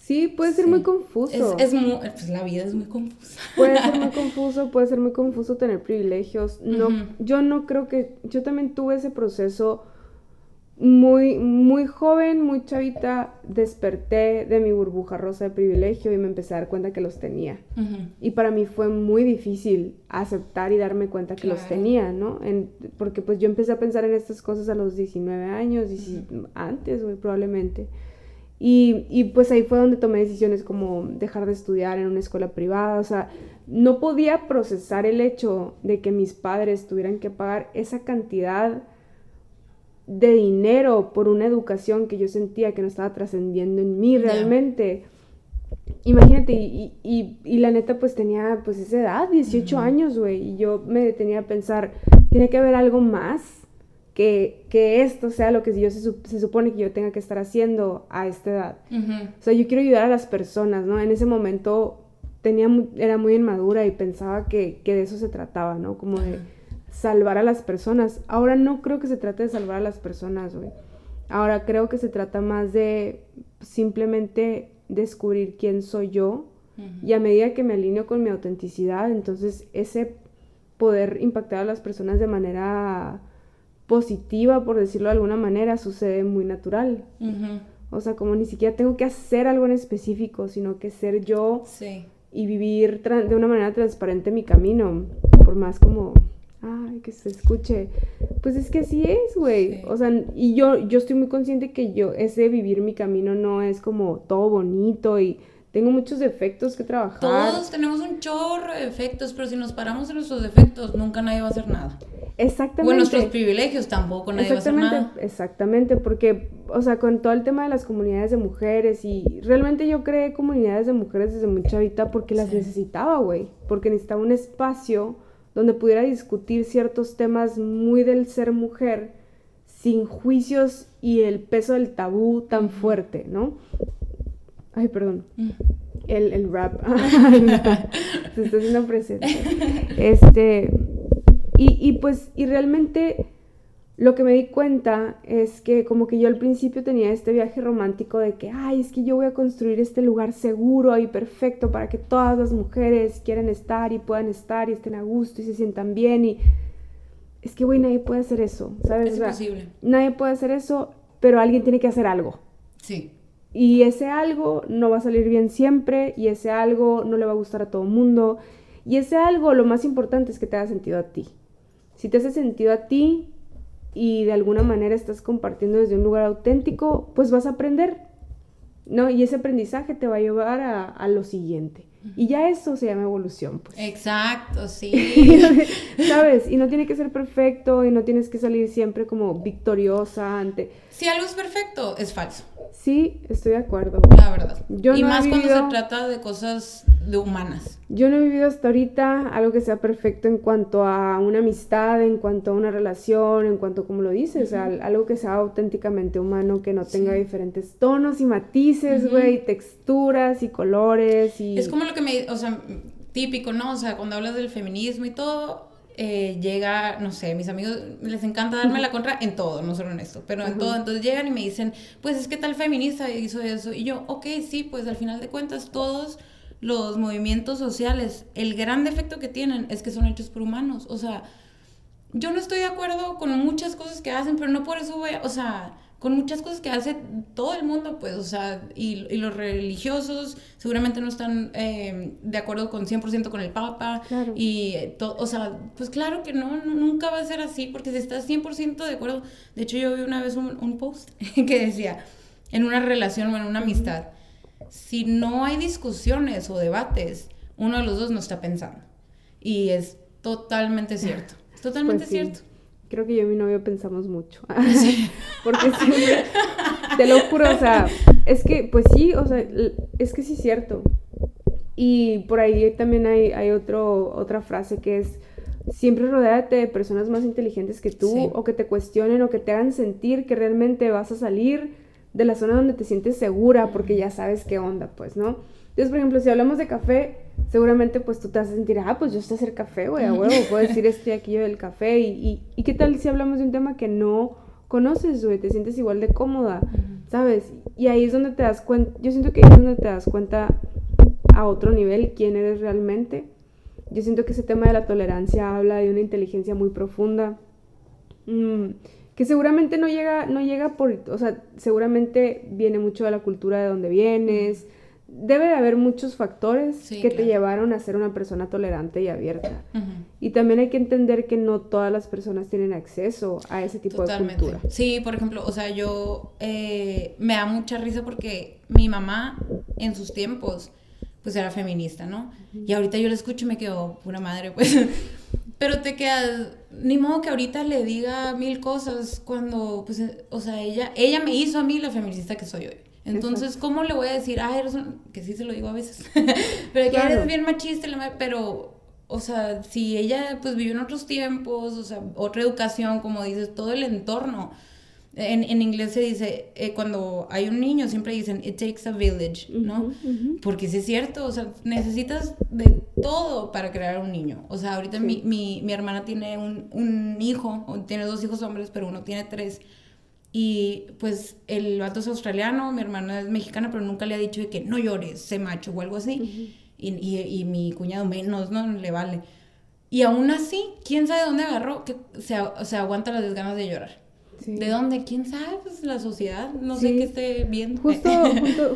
Sí, puede ser muy confuso. Es, muy, pues la vida es muy confusa. Puede ser muy confuso, puede ser muy confuso tener privilegios. No, yo no creo que, yo también tuve ese proceso muy, muy joven, muy chavita, desperté de mi burbuja rosa de privilegio y me empecé a dar cuenta que los tenía. Y para mí fue muy difícil aceptar y darme cuenta que los tenía, ¿no? porque pues yo empecé a pensar en estas cosas a los 19 años, y antes, probablemente. Y, pues ahí fue donde tomé decisiones como dejar de estudiar en una escuela privada, o sea, no podía procesar el hecho de que mis padres tuvieran que pagar esa cantidad de dinero por una educación que yo sentía que no estaba trascendiendo en mí realmente. Imagínate, y, la neta pues tenía pues esa edad, 18 años, güey, y yo me detenía a pensar, tiene que haber algo más que, que, esto sea lo que yo se, se, supone que yo tenga que estar haciendo a esta edad. O sea, yo quiero ayudar a las personas, ¿no? En ese momento tenía, era muy inmadura y pensaba que, que de eso se trataba, ¿no? Como de salvar a las personas. Ahora no creo que se trate de salvar a las personas, güey. Ahora creo que se trata más de simplemente descubrir quién soy yo y a medida que me alineo con mi autenticidad, entonces ese poder impactar a las personas de manera positiva, por decirlo de alguna manera, sucede muy natural. O sea, como ni siquiera tengo que hacer algo en específico, sino que ser yo y vivir de una manera transparente mi camino, por más como ay, que se escuche. Pues es que así es, güey. O sea, y yo, yo estoy muy consciente que yo, ese vivir mi camino no es como todo bonito y tengo muchos defectos que trabajar. Todos tenemos un chorro de defectos, pero si nos paramos en nuestros defectos, nunca nadie va a hacer nada. Exactamente. O nuestros privilegios tampoco nadie va a hacer nada. Exactamente, porque, o sea, con todo el tema de las comunidades de mujeres y realmente yo creé comunidades de mujeres desde muy chavita porque las necesitaba, güey. Porque necesitaba un espacio donde pudiera discutir ciertos temas muy del ser mujer sin juicios y el peso del tabú tan fuerte, ¿no? Ay, perdón. Mm. El, el rap. Se está haciendo presente. Este. Y, y pues, y realmente lo que me di cuenta es que como que yo al principio tenía este viaje romántico de que, ay, es que yo voy a construir este lugar seguro y perfecto para que todas las mujeres quieran estar y puedan estar y estén a gusto y se sientan bien y es que, güey, nadie puede hacer eso, ¿sabes? Es imposible. Nadie puede hacer eso, pero alguien tiene que hacer algo. Sí. Y ese algo no va a salir bien siempre y ese algo no le va a gustar a todo el mundo y ese algo, lo más importante es que te haga sentido a ti. Si te hace sentido a ti, y de alguna manera estás compartiendo desde un lugar auténtico, pues vas a aprender, ¿no? Y ese aprendizaje te va a llevar a, a lo siguiente. Y ya eso se llama evolución, pues. Exacto, sí. ¿Sabes? Y no tiene que ser perfecto y no tienes que salir siempre como victoriosa ante... Si algo es perfecto, es falso. Sí, estoy de acuerdo. La verdad. y más cuando se trata de cosas de humanas. Yo no he vivido hasta ahorita algo que sea perfecto en cuanto a una amistad, en cuanto a una relación, en cuanto, como lo dices, algo que sea auténticamente humano, que no tenga diferentes tonos y matices, güey, texturas y colores y... Es como lo que me... O sea, típico, ¿no? O sea, cuando hablas del feminismo y todo, eh, llega, no sé, mis amigos les encanta darme la contra en todo, no solo en esto, pero en todo. Entonces llegan y me dicen, pues es que tal feminista hizo eso. Y yo, ok, sí, pues al final de cuentas todos los movimientos sociales, el gran defecto que tienen es que son hechos por humanos. O sea, yo no estoy de acuerdo con muchas cosas que hacen, pero no por eso voy a, o sea, con muchas cosas que hace todo el mundo, pues, o sea, y, y los religiosos seguramente no están eh, de acuerdo con 100% con el Papa, y, todo, o sea, pues claro que no, nunca va a ser así, porque si estás 100% de acuerdo, de hecho yo vi una vez un, un post que decía, en una relación o en una amistad, si no hay discusiones o debates, uno de los dos no está pensando, y es totalmente cierto, es totalmente pues cierto. Creo que yo y mi novio pensamos mucho. Porque siempre, te lo juro, o sea, es que, pues sí, o sea, es que sí es cierto. Y por ahí también hay, hay otro, otra frase que es, siempre rodéate de personas más inteligentes que tú, o que te cuestionen, o que te hagan sentir que realmente vas a salir de la zona donde te sientes segura, porque ya sabes qué onda, pues, ¿no? Entonces, por ejemplo, si hablamos de café, seguramente pues tú te vas a sentir, ah, pues yo sé hacer café, güey, a huevo, puedo decir estoy aquí yo del café. Y, y, qué tal si hablamos de un tema que no conoces, güey, te sientes igual de cómoda, ¿sabes? Y ahí es donde te das cuenta, yo siento que ahí es donde te das cuenta a otro nivel quién eres realmente. Yo siento que ese tema de la tolerancia habla de una inteligencia muy profunda. Mm, que seguramente no llega, no llega por, o sea, seguramente viene mucho de la cultura de donde vienes, debe de haber muchos factores que te llevaron a ser una persona tolerante y abierta. Y también hay que entender que no todas las personas tienen acceso a ese tipo de cultura. Sí, por ejemplo, o sea, yo eh, me da mucha risa porque mi mamá en sus tiempos pues era feminista, ¿no? Y ahorita yo la escucho y me quedo pura madre, pues. Pero te quedas, ni modo que ahorita le diga mil cosas cuando, pues, o sea, ella, ella me hizo a mí la feminista que soy hoy. Entonces, ¿cómo le voy a decir, ay, eres un... que sí se lo digo a veces, pero que eres bien machista, pero o sea, si ella pues vivió en otros tiempos, o sea, otra educación, como dices, todo el entorno. En, en inglés se dice, eh, cuando hay un niño, siempre dicen, it takes a village, ¿no? Porque sí es cierto, o sea, necesitas de todo para crear un niño. O sea, ahorita mi, mi, mi, hermana tiene un, un hijo, tiene dos hijos hombres, pero uno tiene tres. Y pues el vato es australiano, mi hermana es mexicana, pero nunca le ha dicho de que no llores, sé macho o algo así. y, y, y, mi cuñado menos, ¿no? Le vale. Y aún así, ¿quién sabe dónde agarró que se, se aguanta las ganas de llorar? ¿De dónde? ¿Quién sabe? Pues la sociedad, no sé qué esté viendo. Justo,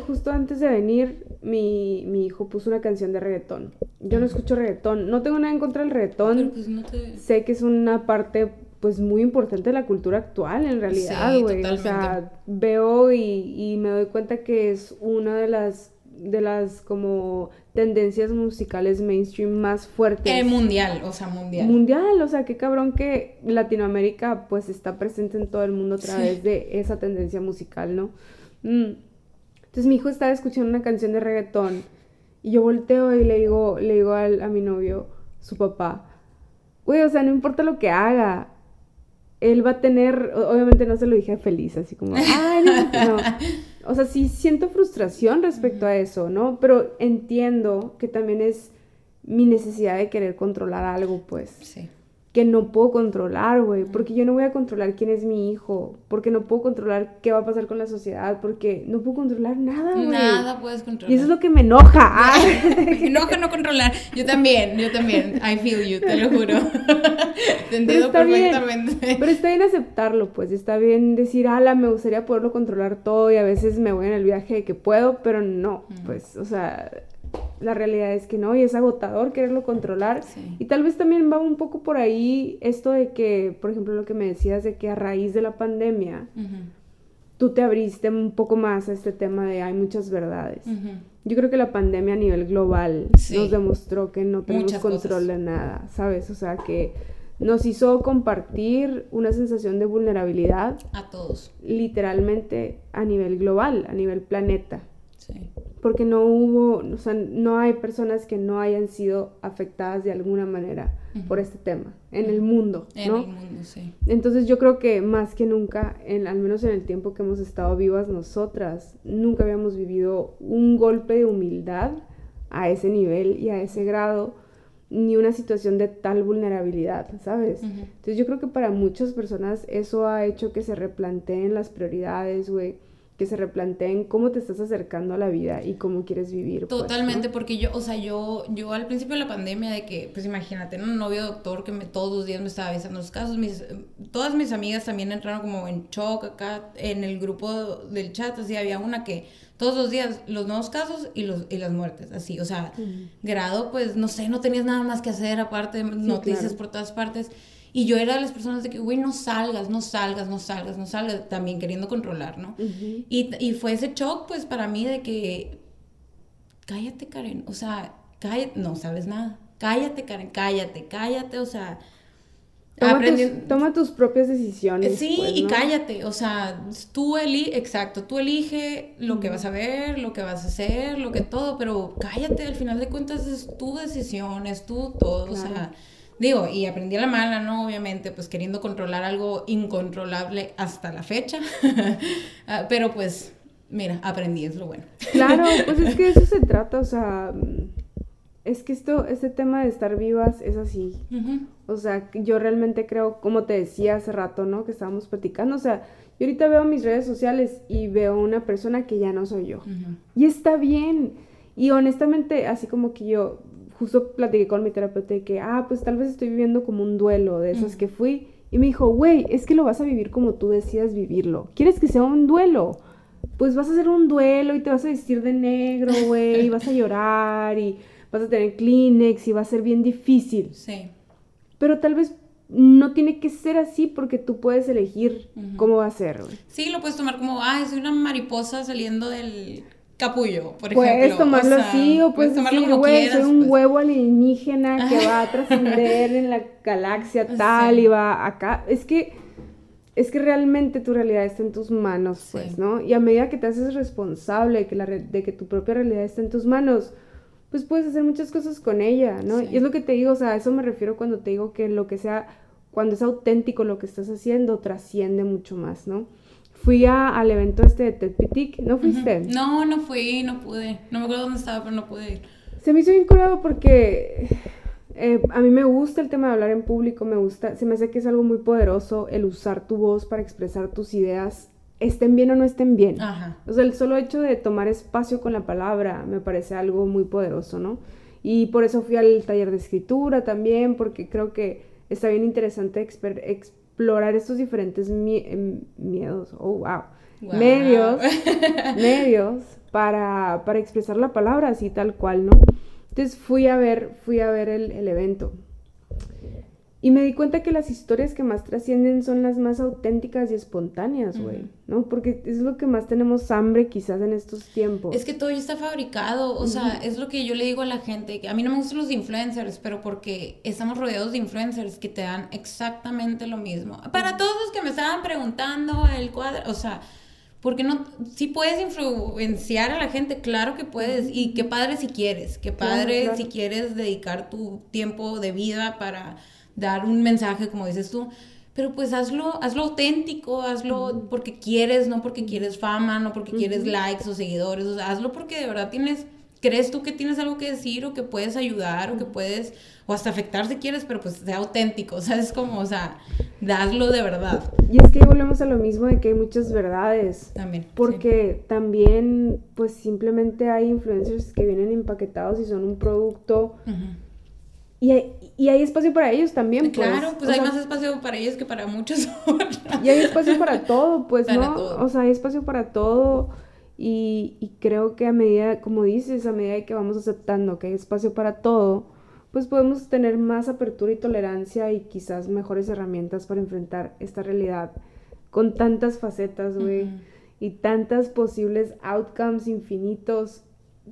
justo, antes de venir, mi, mi, hijo puso una canción de reggaetón. Yo no escucho reggaetón, no tengo nada en contra del reggaetón. Pues no te... Sé que es una parte pues muy importante la cultura actual en realidad, güey. o sea, veo y, y me doy cuenta que es una de las de las como tendencias musicales mainstream más fuertes. Eh, mundial, o sea, mundial. Mundial, o sea, qué cabrón que Latinoamérica pues está presente en todo el mundo a través de esa tendencia musical, ¿no? Mm. Entonces mi hijo estaba escuchando una canción de reggaetón y yo volteo y le digo, le digo al, a mi novio, su papá, güey, o sea, no importa lo que haga, él va a tener, obviamente no se lo dije feliz, así como, ay, no. O sea, sí siento frustración respecto a eso, ¿no? Pero entiendo que también es mi necesidad de querer controlar algo, pues. Sí que no puedo controlar, güey, porque yo no voy a controlar quién es mi hijo, porque no puedo controlar qué va a pasar con la sociedad, porque no puedo controlar nada, güey. Nada puedes controlar. Y eso es lo que me enoja. me enoja no controlar. Yo también, yo también. I feel you, te lo juro. te entiendo perfectamente. pero está bien aceptarlo, pues, está bien decir, ala, me gustaría poderlo controlar todo y a veces me voy en el viaje de que puedo, pero no, pues, o sea, la realidad es que no, y es agotador quererlo controlar. Y tal vez también va un poco por ahí esto de que, por ejemplo, lo que me decías de que a raíz de la pandemia, tú te abriste un poco más a este tema de hay muchas verdades. Yo creo que la pandemia a nivel global nos demostró que no tenemos control de nada, ¿sabes? O sea, que nos hizo compartir una sensación de vulnerabilidad. A todos. Literalmente a nivel global, a nivel planeta. Sí porque no hubo, o sea, no hay personas que no hayan sido afectadas de alguna manera por este tema en el mundo, ¿no? En el mundo, sí. Entonces yo creo que más que nunca, en, al menos en el tiempo que hemos estado vivas nosotras, nunca habíamos vivido un golpe de humildad a ese nivel y a ese grado, ni una situación de tal vulnerabilidad, ¿sabes? Entonces yo creo que para muchas personas eso ha hecho que se replanteen las prioridades, güey que se replanteen cómo te estás acercando a la vida y cómo quieres vivir. Pues, Totalmente, porque yo, o sea, yo, yo al principio de la pandemia de que, pues imagínate, un novio doctor que me, todos los días me estaba avisando los casos, mis, todas mis amigas también entraron como en shock acá en el grupo del chat, así había una que todos los días los nuevos casos y, los, y las muertes, así, o sea, grado, pues no sé, no tenías nada más que hacer aparte de noticias por todas partes. Y yo era de las personas de que, güey, no salgas, no salgas, no salgas, no salgas, también queriendo controlar, ¿no? y, y, fue ese shock, pues, para mí de que, cállate, Karen, o sea, cállate, no sabes nada, cállate, Karen, cállate, cállate, o sea... Toma, tus, toma tus, propias decisiones. Sí, pues, y cállate, o sea, tú elige, exacto, tú elige lo que vas a ver, lo que vas a hacer, lo que todo, pero cállate, al final de cuentas es tu decisión, es tú todo, o sea Digo, y aprendí a la mala, ¿no? Obviamente, pues queriendo controlar algo incontrolable hasta la fecha. Ah, pero pues, mira, aprendí, es lo bueno. Claro, pues es que eso se trata, o sea, es que esto, este tema de estar vivas es así. O sea, yo realmente creo, como te decía hace rato, ¿no? Que estábamos platicando, o sea, yo ahorita veo mis redes sociales y veo una persona que ya no soy yo. Y está bien. Y honestamente, así como que yo justo platiqué con mi terapeuta de que, ah, pues tal vez estoy viviendo como un duelo de esas que fui. Y me dijo, güey, es que lo vas a vivir como tú decidas vivirlo. ¿Quieres que sea un duelo? Pues vas a hacer un duelo y te vas a vestir de negro, güey, y vas a llorar y vas a tener Kleenex y va a ser bien difícil. Sí. Pero tal vez no tiene que ser así porque tú puedes elegir cómo va a ser, güey. Sí, lo puedes tomar como, ay, soy una mariposa saliendo del capullo, por ejemplo. Puedes tomarlo así o puedes, decir, güey, soy un pues. huevo alienígena que va a trascender en la galaxia tal y va acá. Es que es que realmente tu realidad está en tus manos, pues, ¿no? Y a medida que te haces responsable de que, la, de que tu propia realidad está en tus manos, pues puedes hacer muchas cosas con ella, ¿no? Y es lo que te digo, o sea, a eso me refiero cuando te digo que lo que sea, cuando es auténtico lo que estás haciendo, trasciende mucho más, ¿no? Fui a, al evento este de Ted Pitik, ¿no fuiste? No, no fui, no pude. No me acuerdo dónde estaba, pero no pude ir. Se me hizo bien curado porque eh, a mí me gusta el tema de hablar en público, me gusta, se me hace que es algo muy poderoso el usar tu voz para expresar tus ideas estén bien o no estén bien. O sea, el solo hecho de tomar espacio con la palabra me parece algo muy poderoso, ¿no? Y por eso fui al taller de escritura también, porque creo que está bien interesante explorar estos diferentes em, miedos, oh, wow, medios, medios para, para, expresar la palabra así tal cual, ¿no? Entonces fui a ver, fui a ver el, el evento. Y me di cuenta que las historias que más trascienden son las más auténticas y espontáneas, güey, ¿no? Porque es lo que más tenemos hambre quizás en estos tiempos. Es que todo ya está fabricado, o sea, es lo que yo le digo a la gente, que a mí no me gustan los influencers, pero porque estamos rodeados de influencers que te dan exactamente lo mismo. Para todos los que me estaban preguntando el cuadro, o sea, porque no, si puedes influenciar a la gente, claro que puedes, y qué padre si quieres, qué padre si quieres dedicar tu tiempo de vida para dar un mensaje, como dices tú, pero pues hazlo, hazlo auténtico, hazlo porque quieres, no porque quieres fama, no porque quieres likes o seguidores, o sea, hazlo porque de verdad tienes, crees tú que tienes algo que decir o que puedes ayudar o que puedes, o hasta afectar si quieres, pero pues sea auténtico, o sea, es como, o sea, hazlo de verdad. Y es que volvemos a lo mismo de que hay muchas verdades. También. Porque también, pues simplemente hay influencers que vienen empaquetados y son un producto. Y hay, y hay espacio para ellos también, pues. Claro, pues hay más espacio para ellos que para muchos. y hay espacio para todo, pues, ¿no? O sea, hay espacio para todo. Y, y, creo que a medida, como dices, a medida que vamos aceptando que hay espacio para todo, pues podemos tener más apertura y tolerancia y quizás mejores herramientas para enfrentar esta realidad con tantas facetas, güey, y tantas posibles outcomes infinitos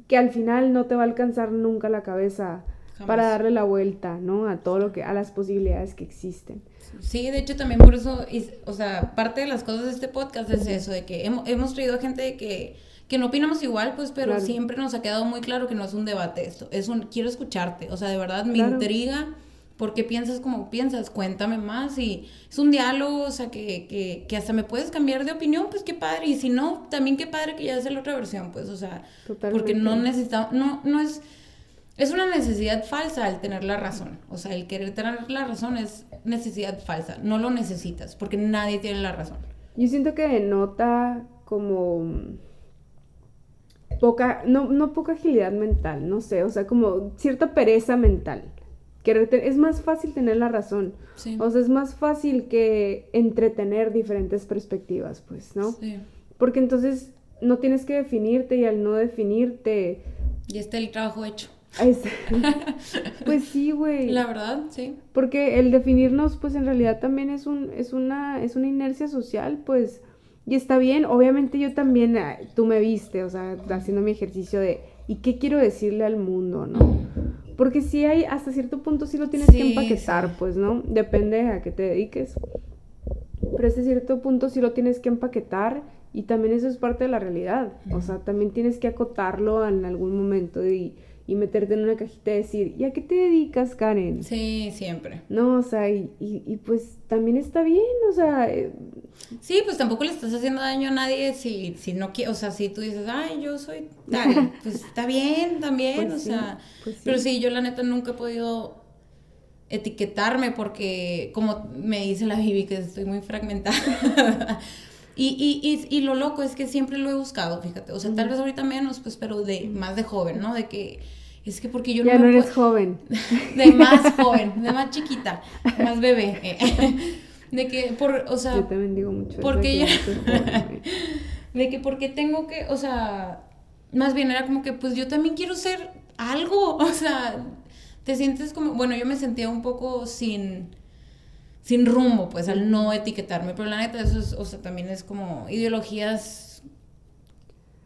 que al final no te va a alcanzar nunca la cabeza para darle la vuelta, ¿no? A todo lo que, a las posibilidades que existen. Sí, de hecho también por eso, o sea, parte de las cosas de este podcast es eso, de que hemos, hemos traído gente que, que no opinamos igual, pues, pero siempre nos ha quedado muy claro que no es un debate esto, es un, quiero escucharte, o sea, de verdad me intriga. ¿Por qué piensas como piensas? Cuéntame más. Y es un diálogo, o sea, que, que, que, hasta me puedes cambiar de opinión, pues qué padre. Y si no, también qué padre que ya es la otra versión, pues, o sea, porque no necesitamos, no, no es, es una necesidad falsa el tener la razón. O sea, el querer tener la razón es necesidad falsa. No lo necesitas porque nadie tiene la razón. Yo siento que denota como poca, no, no poca agilidad mental, no sé, o sea, como cierta pereza mental. es más fácil tener la razón. O sea, es más fácil que entretener diferentes perspectivas, pues, ¿no? Sí. Porque entonces no tienes que definirte y al no definirte... Y está el trabajo hecho. pues sí, güey. La verdad, sí. Porque el definirnos, pues en realidad también es un, es una, es una inercia social, pues, y está bien. Obviamente yo también, ah, tú me viste, o sea, haciendo mi ejercicio de, ¿y qué quiero decirle al mundo, no? Porque sí hay, hasta cierto punto sí lo tienes que empaquetar, pues, ¿no? Depende a qué te dediques. Pero hasta cierto punto sí lo tienes que empaquetar y también eso es parte de la realidad. O sea, también tienes que acotarlo en algún momento y y meterte en una cajita y decir, ¿y a qué te dedicas, Karen? Sí, siempre. No, o sea, y, y, pues también está bien, o sea... Eh, sí, pues tampoco le estás haciendo daño a nadie si, si no quieres, o sea, si tú dices, ay, yo soy tal, pues está bien también, pues o sea... Pues pero sí, yo la neta nunca he podido etiquetarme porque, como me dice la Bibi, que estoy muy fragmentada. Y, y, y, y, lo loco es que siempre lo he buscado, fíjate. O sea, tal vez ahorita menos, pues, pero de más de joven, ¿no? De que es que porque yo ya no, eres joven. De más joven, de más chiquita, más bebé. De que, por, o sea. Yo también digo mucho. Porque yo. de que porque tengo que, o sea, más bien era como que, pues yo también quiero ser algo. O sea, te sientes como, bueno, yo me sentía un poco sin sin rumbo, pues, al no etiquetarme. Pero la neta, eso es, o sea, también es como ideologías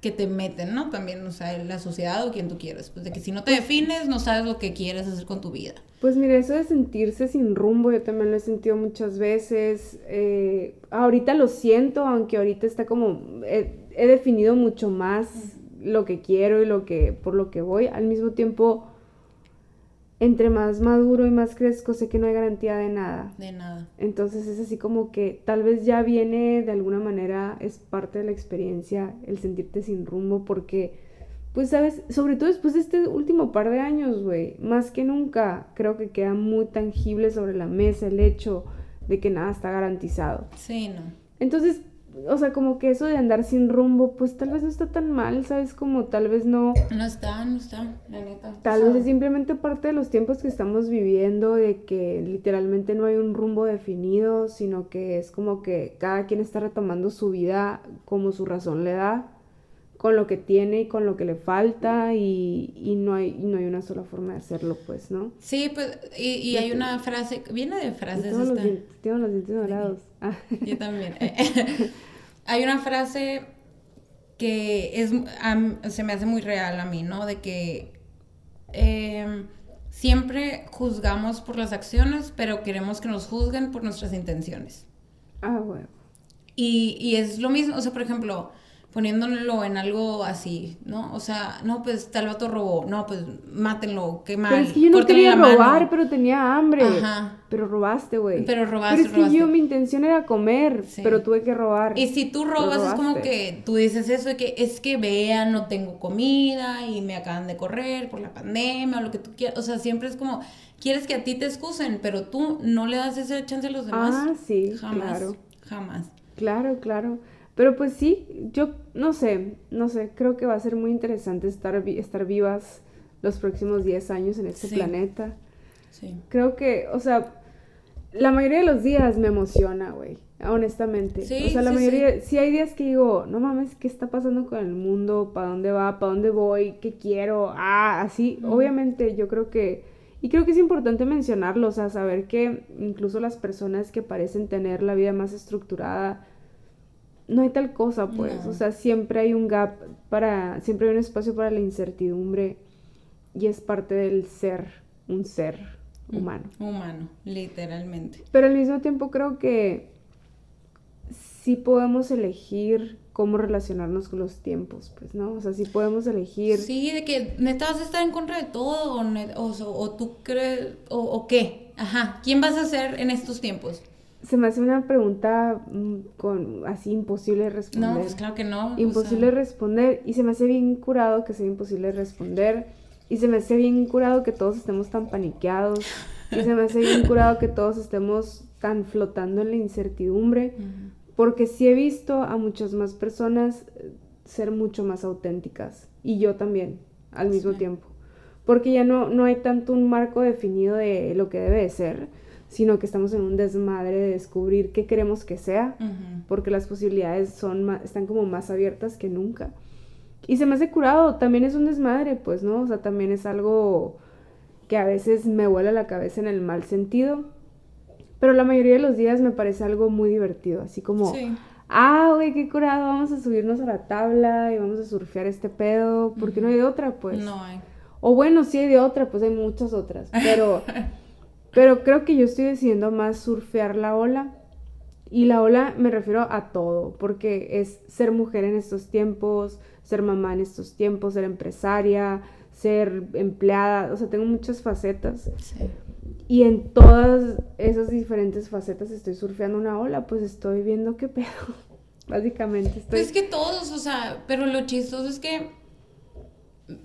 que te meten, ¿no? También, o sea, la sociedad o quien tú quieras. Pues de que si no te pues defines, no sabes lo que quieres hacer con tu vida. Pues mira, eso de sentirse sin rumbo, yo también lo he sentido muchas veces. Eh, ahorita lo siento, aunque ahorita está como, he, definido mucho más lo que quiero y lo que, por lo que voy. Al mismo tiempo, entre más maduro y más crezco, sé que no hay garantía de nada. De nada. Entonces es así como que tal vez ya viene de alguna manera, es parte de la experiencia el sentirte sin rumbo porque, pues sabes, sobre todo después de este último par de años, güey, más que nunca creo que queda muy tangible sobre la mesa el hecho de que nada está garantizado. Sí, no. Entonces, o sea, como que eso de andar sin rumbo, pues tal vez no está tan mal, ¿sabes? Como tal vez no... No está, no está, la neta. Tal vez es simplemente parte de los tiempos que estamos viviendo, de que literalmente no hay un rumbo definido, sino que es como que cada quien está retomando su vida como su razón le da, con lo que tiene y con lo que le falta, y, y no, hay, no hay una sola forma de hacerlo, pues, ¿no? Sí, pues, y, y hay una frase, viene de frases. Tengo, los, tengo los dientes dorados. Yo también. Hay una frase que es, se me hace muy real a mí, ¿no? De que em, siempre juzgamos por las acciones, pero queremos que nos juzguen por nuestras intenciones. Ah, bueno. Y, y es lo mismo, o sea, por ejemplo, poniéndolo en algo así, ¿no? O sea, no, pues tal vato robó, no, pues mátenlo, qué mal. Pero es que yo no quería robar, pero tenía hambre. Ajá. Pero robaste, güey. Pero robaste, Pero es que yo, mi intención era comer, pero tuve que robar. Y si tú robas, es como que tú dices eso de que es que vean, no tengo comida y me acaban de correr por la pandemia o lo que tú quieras. O sea, siempre es como, quieres que a ti te excusen, pero tú no le das ese chance a los demás. Ah, sí, jamás. Claro. Jamás. Claro, claro. Pero pues sí, yo no sé, no sé, creo que va a ser muy interesante estar, estar vivas los próximos 10 años en este planeta. Sí. Creo que, o sea, la mayoría de los días me emociona, güey, honestamente. Sí, o sea, la mayoría, sí. hay días que digo, no mames, ¿qué está pasando con el mundo? ¿Para dónde va? ¿Para dónde voy? ¿Qué quiero? Ah, así, obviamente yo creo que, y creo que es importante mencionarlo, o sea, saber que incluso las personas que parecen tener la vida más estructurada, no hay tal cosa, pues. O sea, siempre hay un gap para, siempre hay un espacio para la incertidumbre y es parte del ser, un ser humano. Humano, literalmente. Pero al mismo tiempo creo que sí podemos elegir cómo relacionarnos con los tiempos, pues, ¿no? O sea, sí podemos elegir... Sí, de que neta vas a estar en contra de todo, o, o, tú crees, o, o qué, ajá, ¿quién vas a ser en estos tiempos? Se me hace una pregunta mm, con así imposible de responder. No, pues claro que no. Imposible de responder y se me hace bien curado que sea imposible de responder y se me hace bien curado que todos estemos tan paniqueados y se me hace bien curado que todos estemos tan flotando en la incertidumbre porque sí he visto a muchas más personas eh, ser mucho más auténticas y yo también al mismo tiempo porque ya no, no hay tanto un marco definido de lo que debe de ser sino que estamos en un desmadre de descubrir qué queremos que sea, porque las posibilidades son están como más abiertas que nunca. Y se me hace curado, también es un desmadre, pues, ¿no? O sea, también es algo que a veces me vuela la cabeza en el mal sentido, pero la mayoría de los días me parece algo muy divertido, así como, ah, güey, qué curado, vamos a subirnos a la tabla y vamos a surfear este pedo, porque no hay de otra, pues. No hay. O bueno, sí hay de otra, pues hay muchas otras, pero... Pero creo que yo estoy decidiendo más surfear la ola. Y la ola me refiero a todo, porque es ser mujer en estos tiempos, ser mamá en estos tiempos, ser empresaria, ser empleada, o sea, tengo muchas facetas. Y en todas esas diferentes facetas estoy surfeando una ola, pues estoy viendo qué pedo. Básicamente estoy... Pues es que todos, o sea, pero lo chistoso es que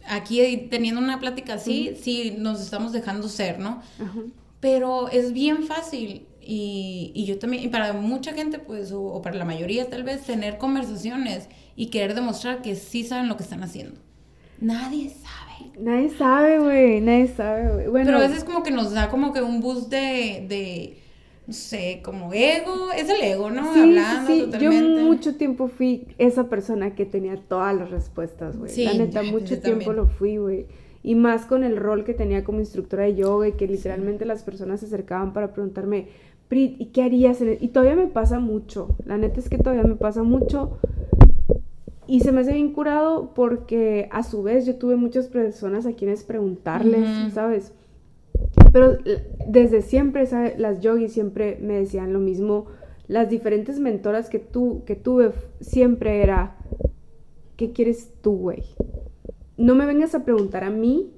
aquí teniendo una plática así, sí nos estamos dejando ser, ¿no? Ajá. Pero es bien fácil y, y, yo también, y para mucha gente, pues, o, para la mayoría tal vez, tener conversaciones y querer demostrar que sí saben lo que están haciendo. Nadie sabe. Nadie sabe, güey, nadie sabe, güey. Bueno, Pero a veces como que nos da como que un boost de, de no sé, como ego, es el ego, ¿no? Sí, Hablando sí. Totalmente. Yo mucho tiempo fui esa persona que tenía todas las respuestas, güey. Sí, la neta, mucho tiempo lo fui, güey. Y más con el rol que tenía como instructora de yoga y que literalmente las personas se acercaban para preguntarme, Prit, ¿y qué harías? En e-?". Y todavía me pasa mucho. La neta es que todavía me pasa mucho. Y se me hace bien curado porque a su vez yo tuve muchas personas a quienes preguntarles, ¿sabes? Pero desde siempre, las yogis siempre me decían lo mismo. Las diferentes mentoras que, tú, que tuve siempre era, ¿qué quieres tú, güey? No me vengas a preguntar a mí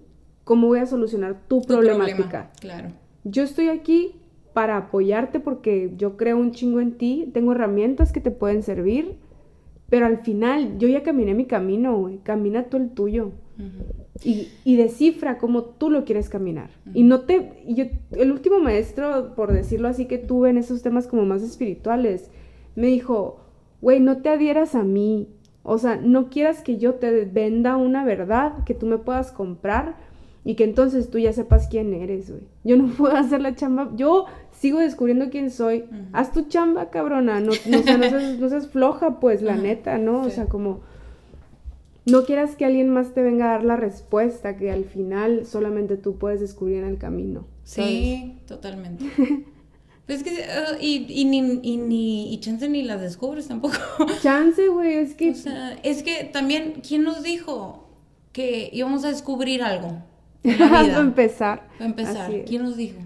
cómo voy a solucionar tu, problemática. claro. Yo estoy aquí para apoyarte porque yo creo un chingo en ti, tengo herramientas que te pueden servir, pero al final yo ya caminé mi camino, güey, camina tú el tuyo. y, y, descifra cómo tú lo quieres caminar. Y no te... Yo, el último maestro, por decirlo así, que tuve en esos temas como más espirituales, me dijo, güey, no te adhieras a mí. O sea, no quieras que yo te venda una verdad que tú me puedas comprar y que entonces tú ya sepas quién eres, güey. Yo no puedo hacer la chamba. Yo sigo descubriendo quién soy. Haz tu chamba, cabrona. No, no, seas, floja, pues, la neta, ¿no? O sea, como... No quieras que alguien más te venga a dar la respuesta que al final solamente tú puedes descubrir en el camino. Sí, totalmente. Pues que, uh, y, y, ni, y, ni, y chance ni las descubres tampoco. Chance, güey, es que... O sea, es que también, ¿quién nos dijo que íbamos a descubrir algo? Para empezar. Para empezar, ¿quién nos dijo?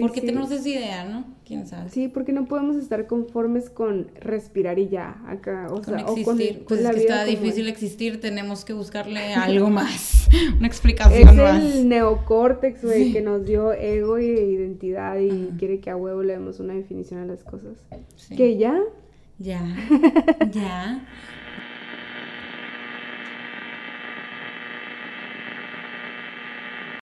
Porque tenemos esa idea, ¿no? ¿Quién sabe? Sí, porque no podemos estar conformes con respirar y ya acá, o sea, existir. O con, pues es que está difícil existir, tenemos que buscarle algo más, una explicación más. Es el neocórtex, güey, que nos dio ego y identidad y quiere que a huevo le demos una definición a las cosas. Que ya ya, ya.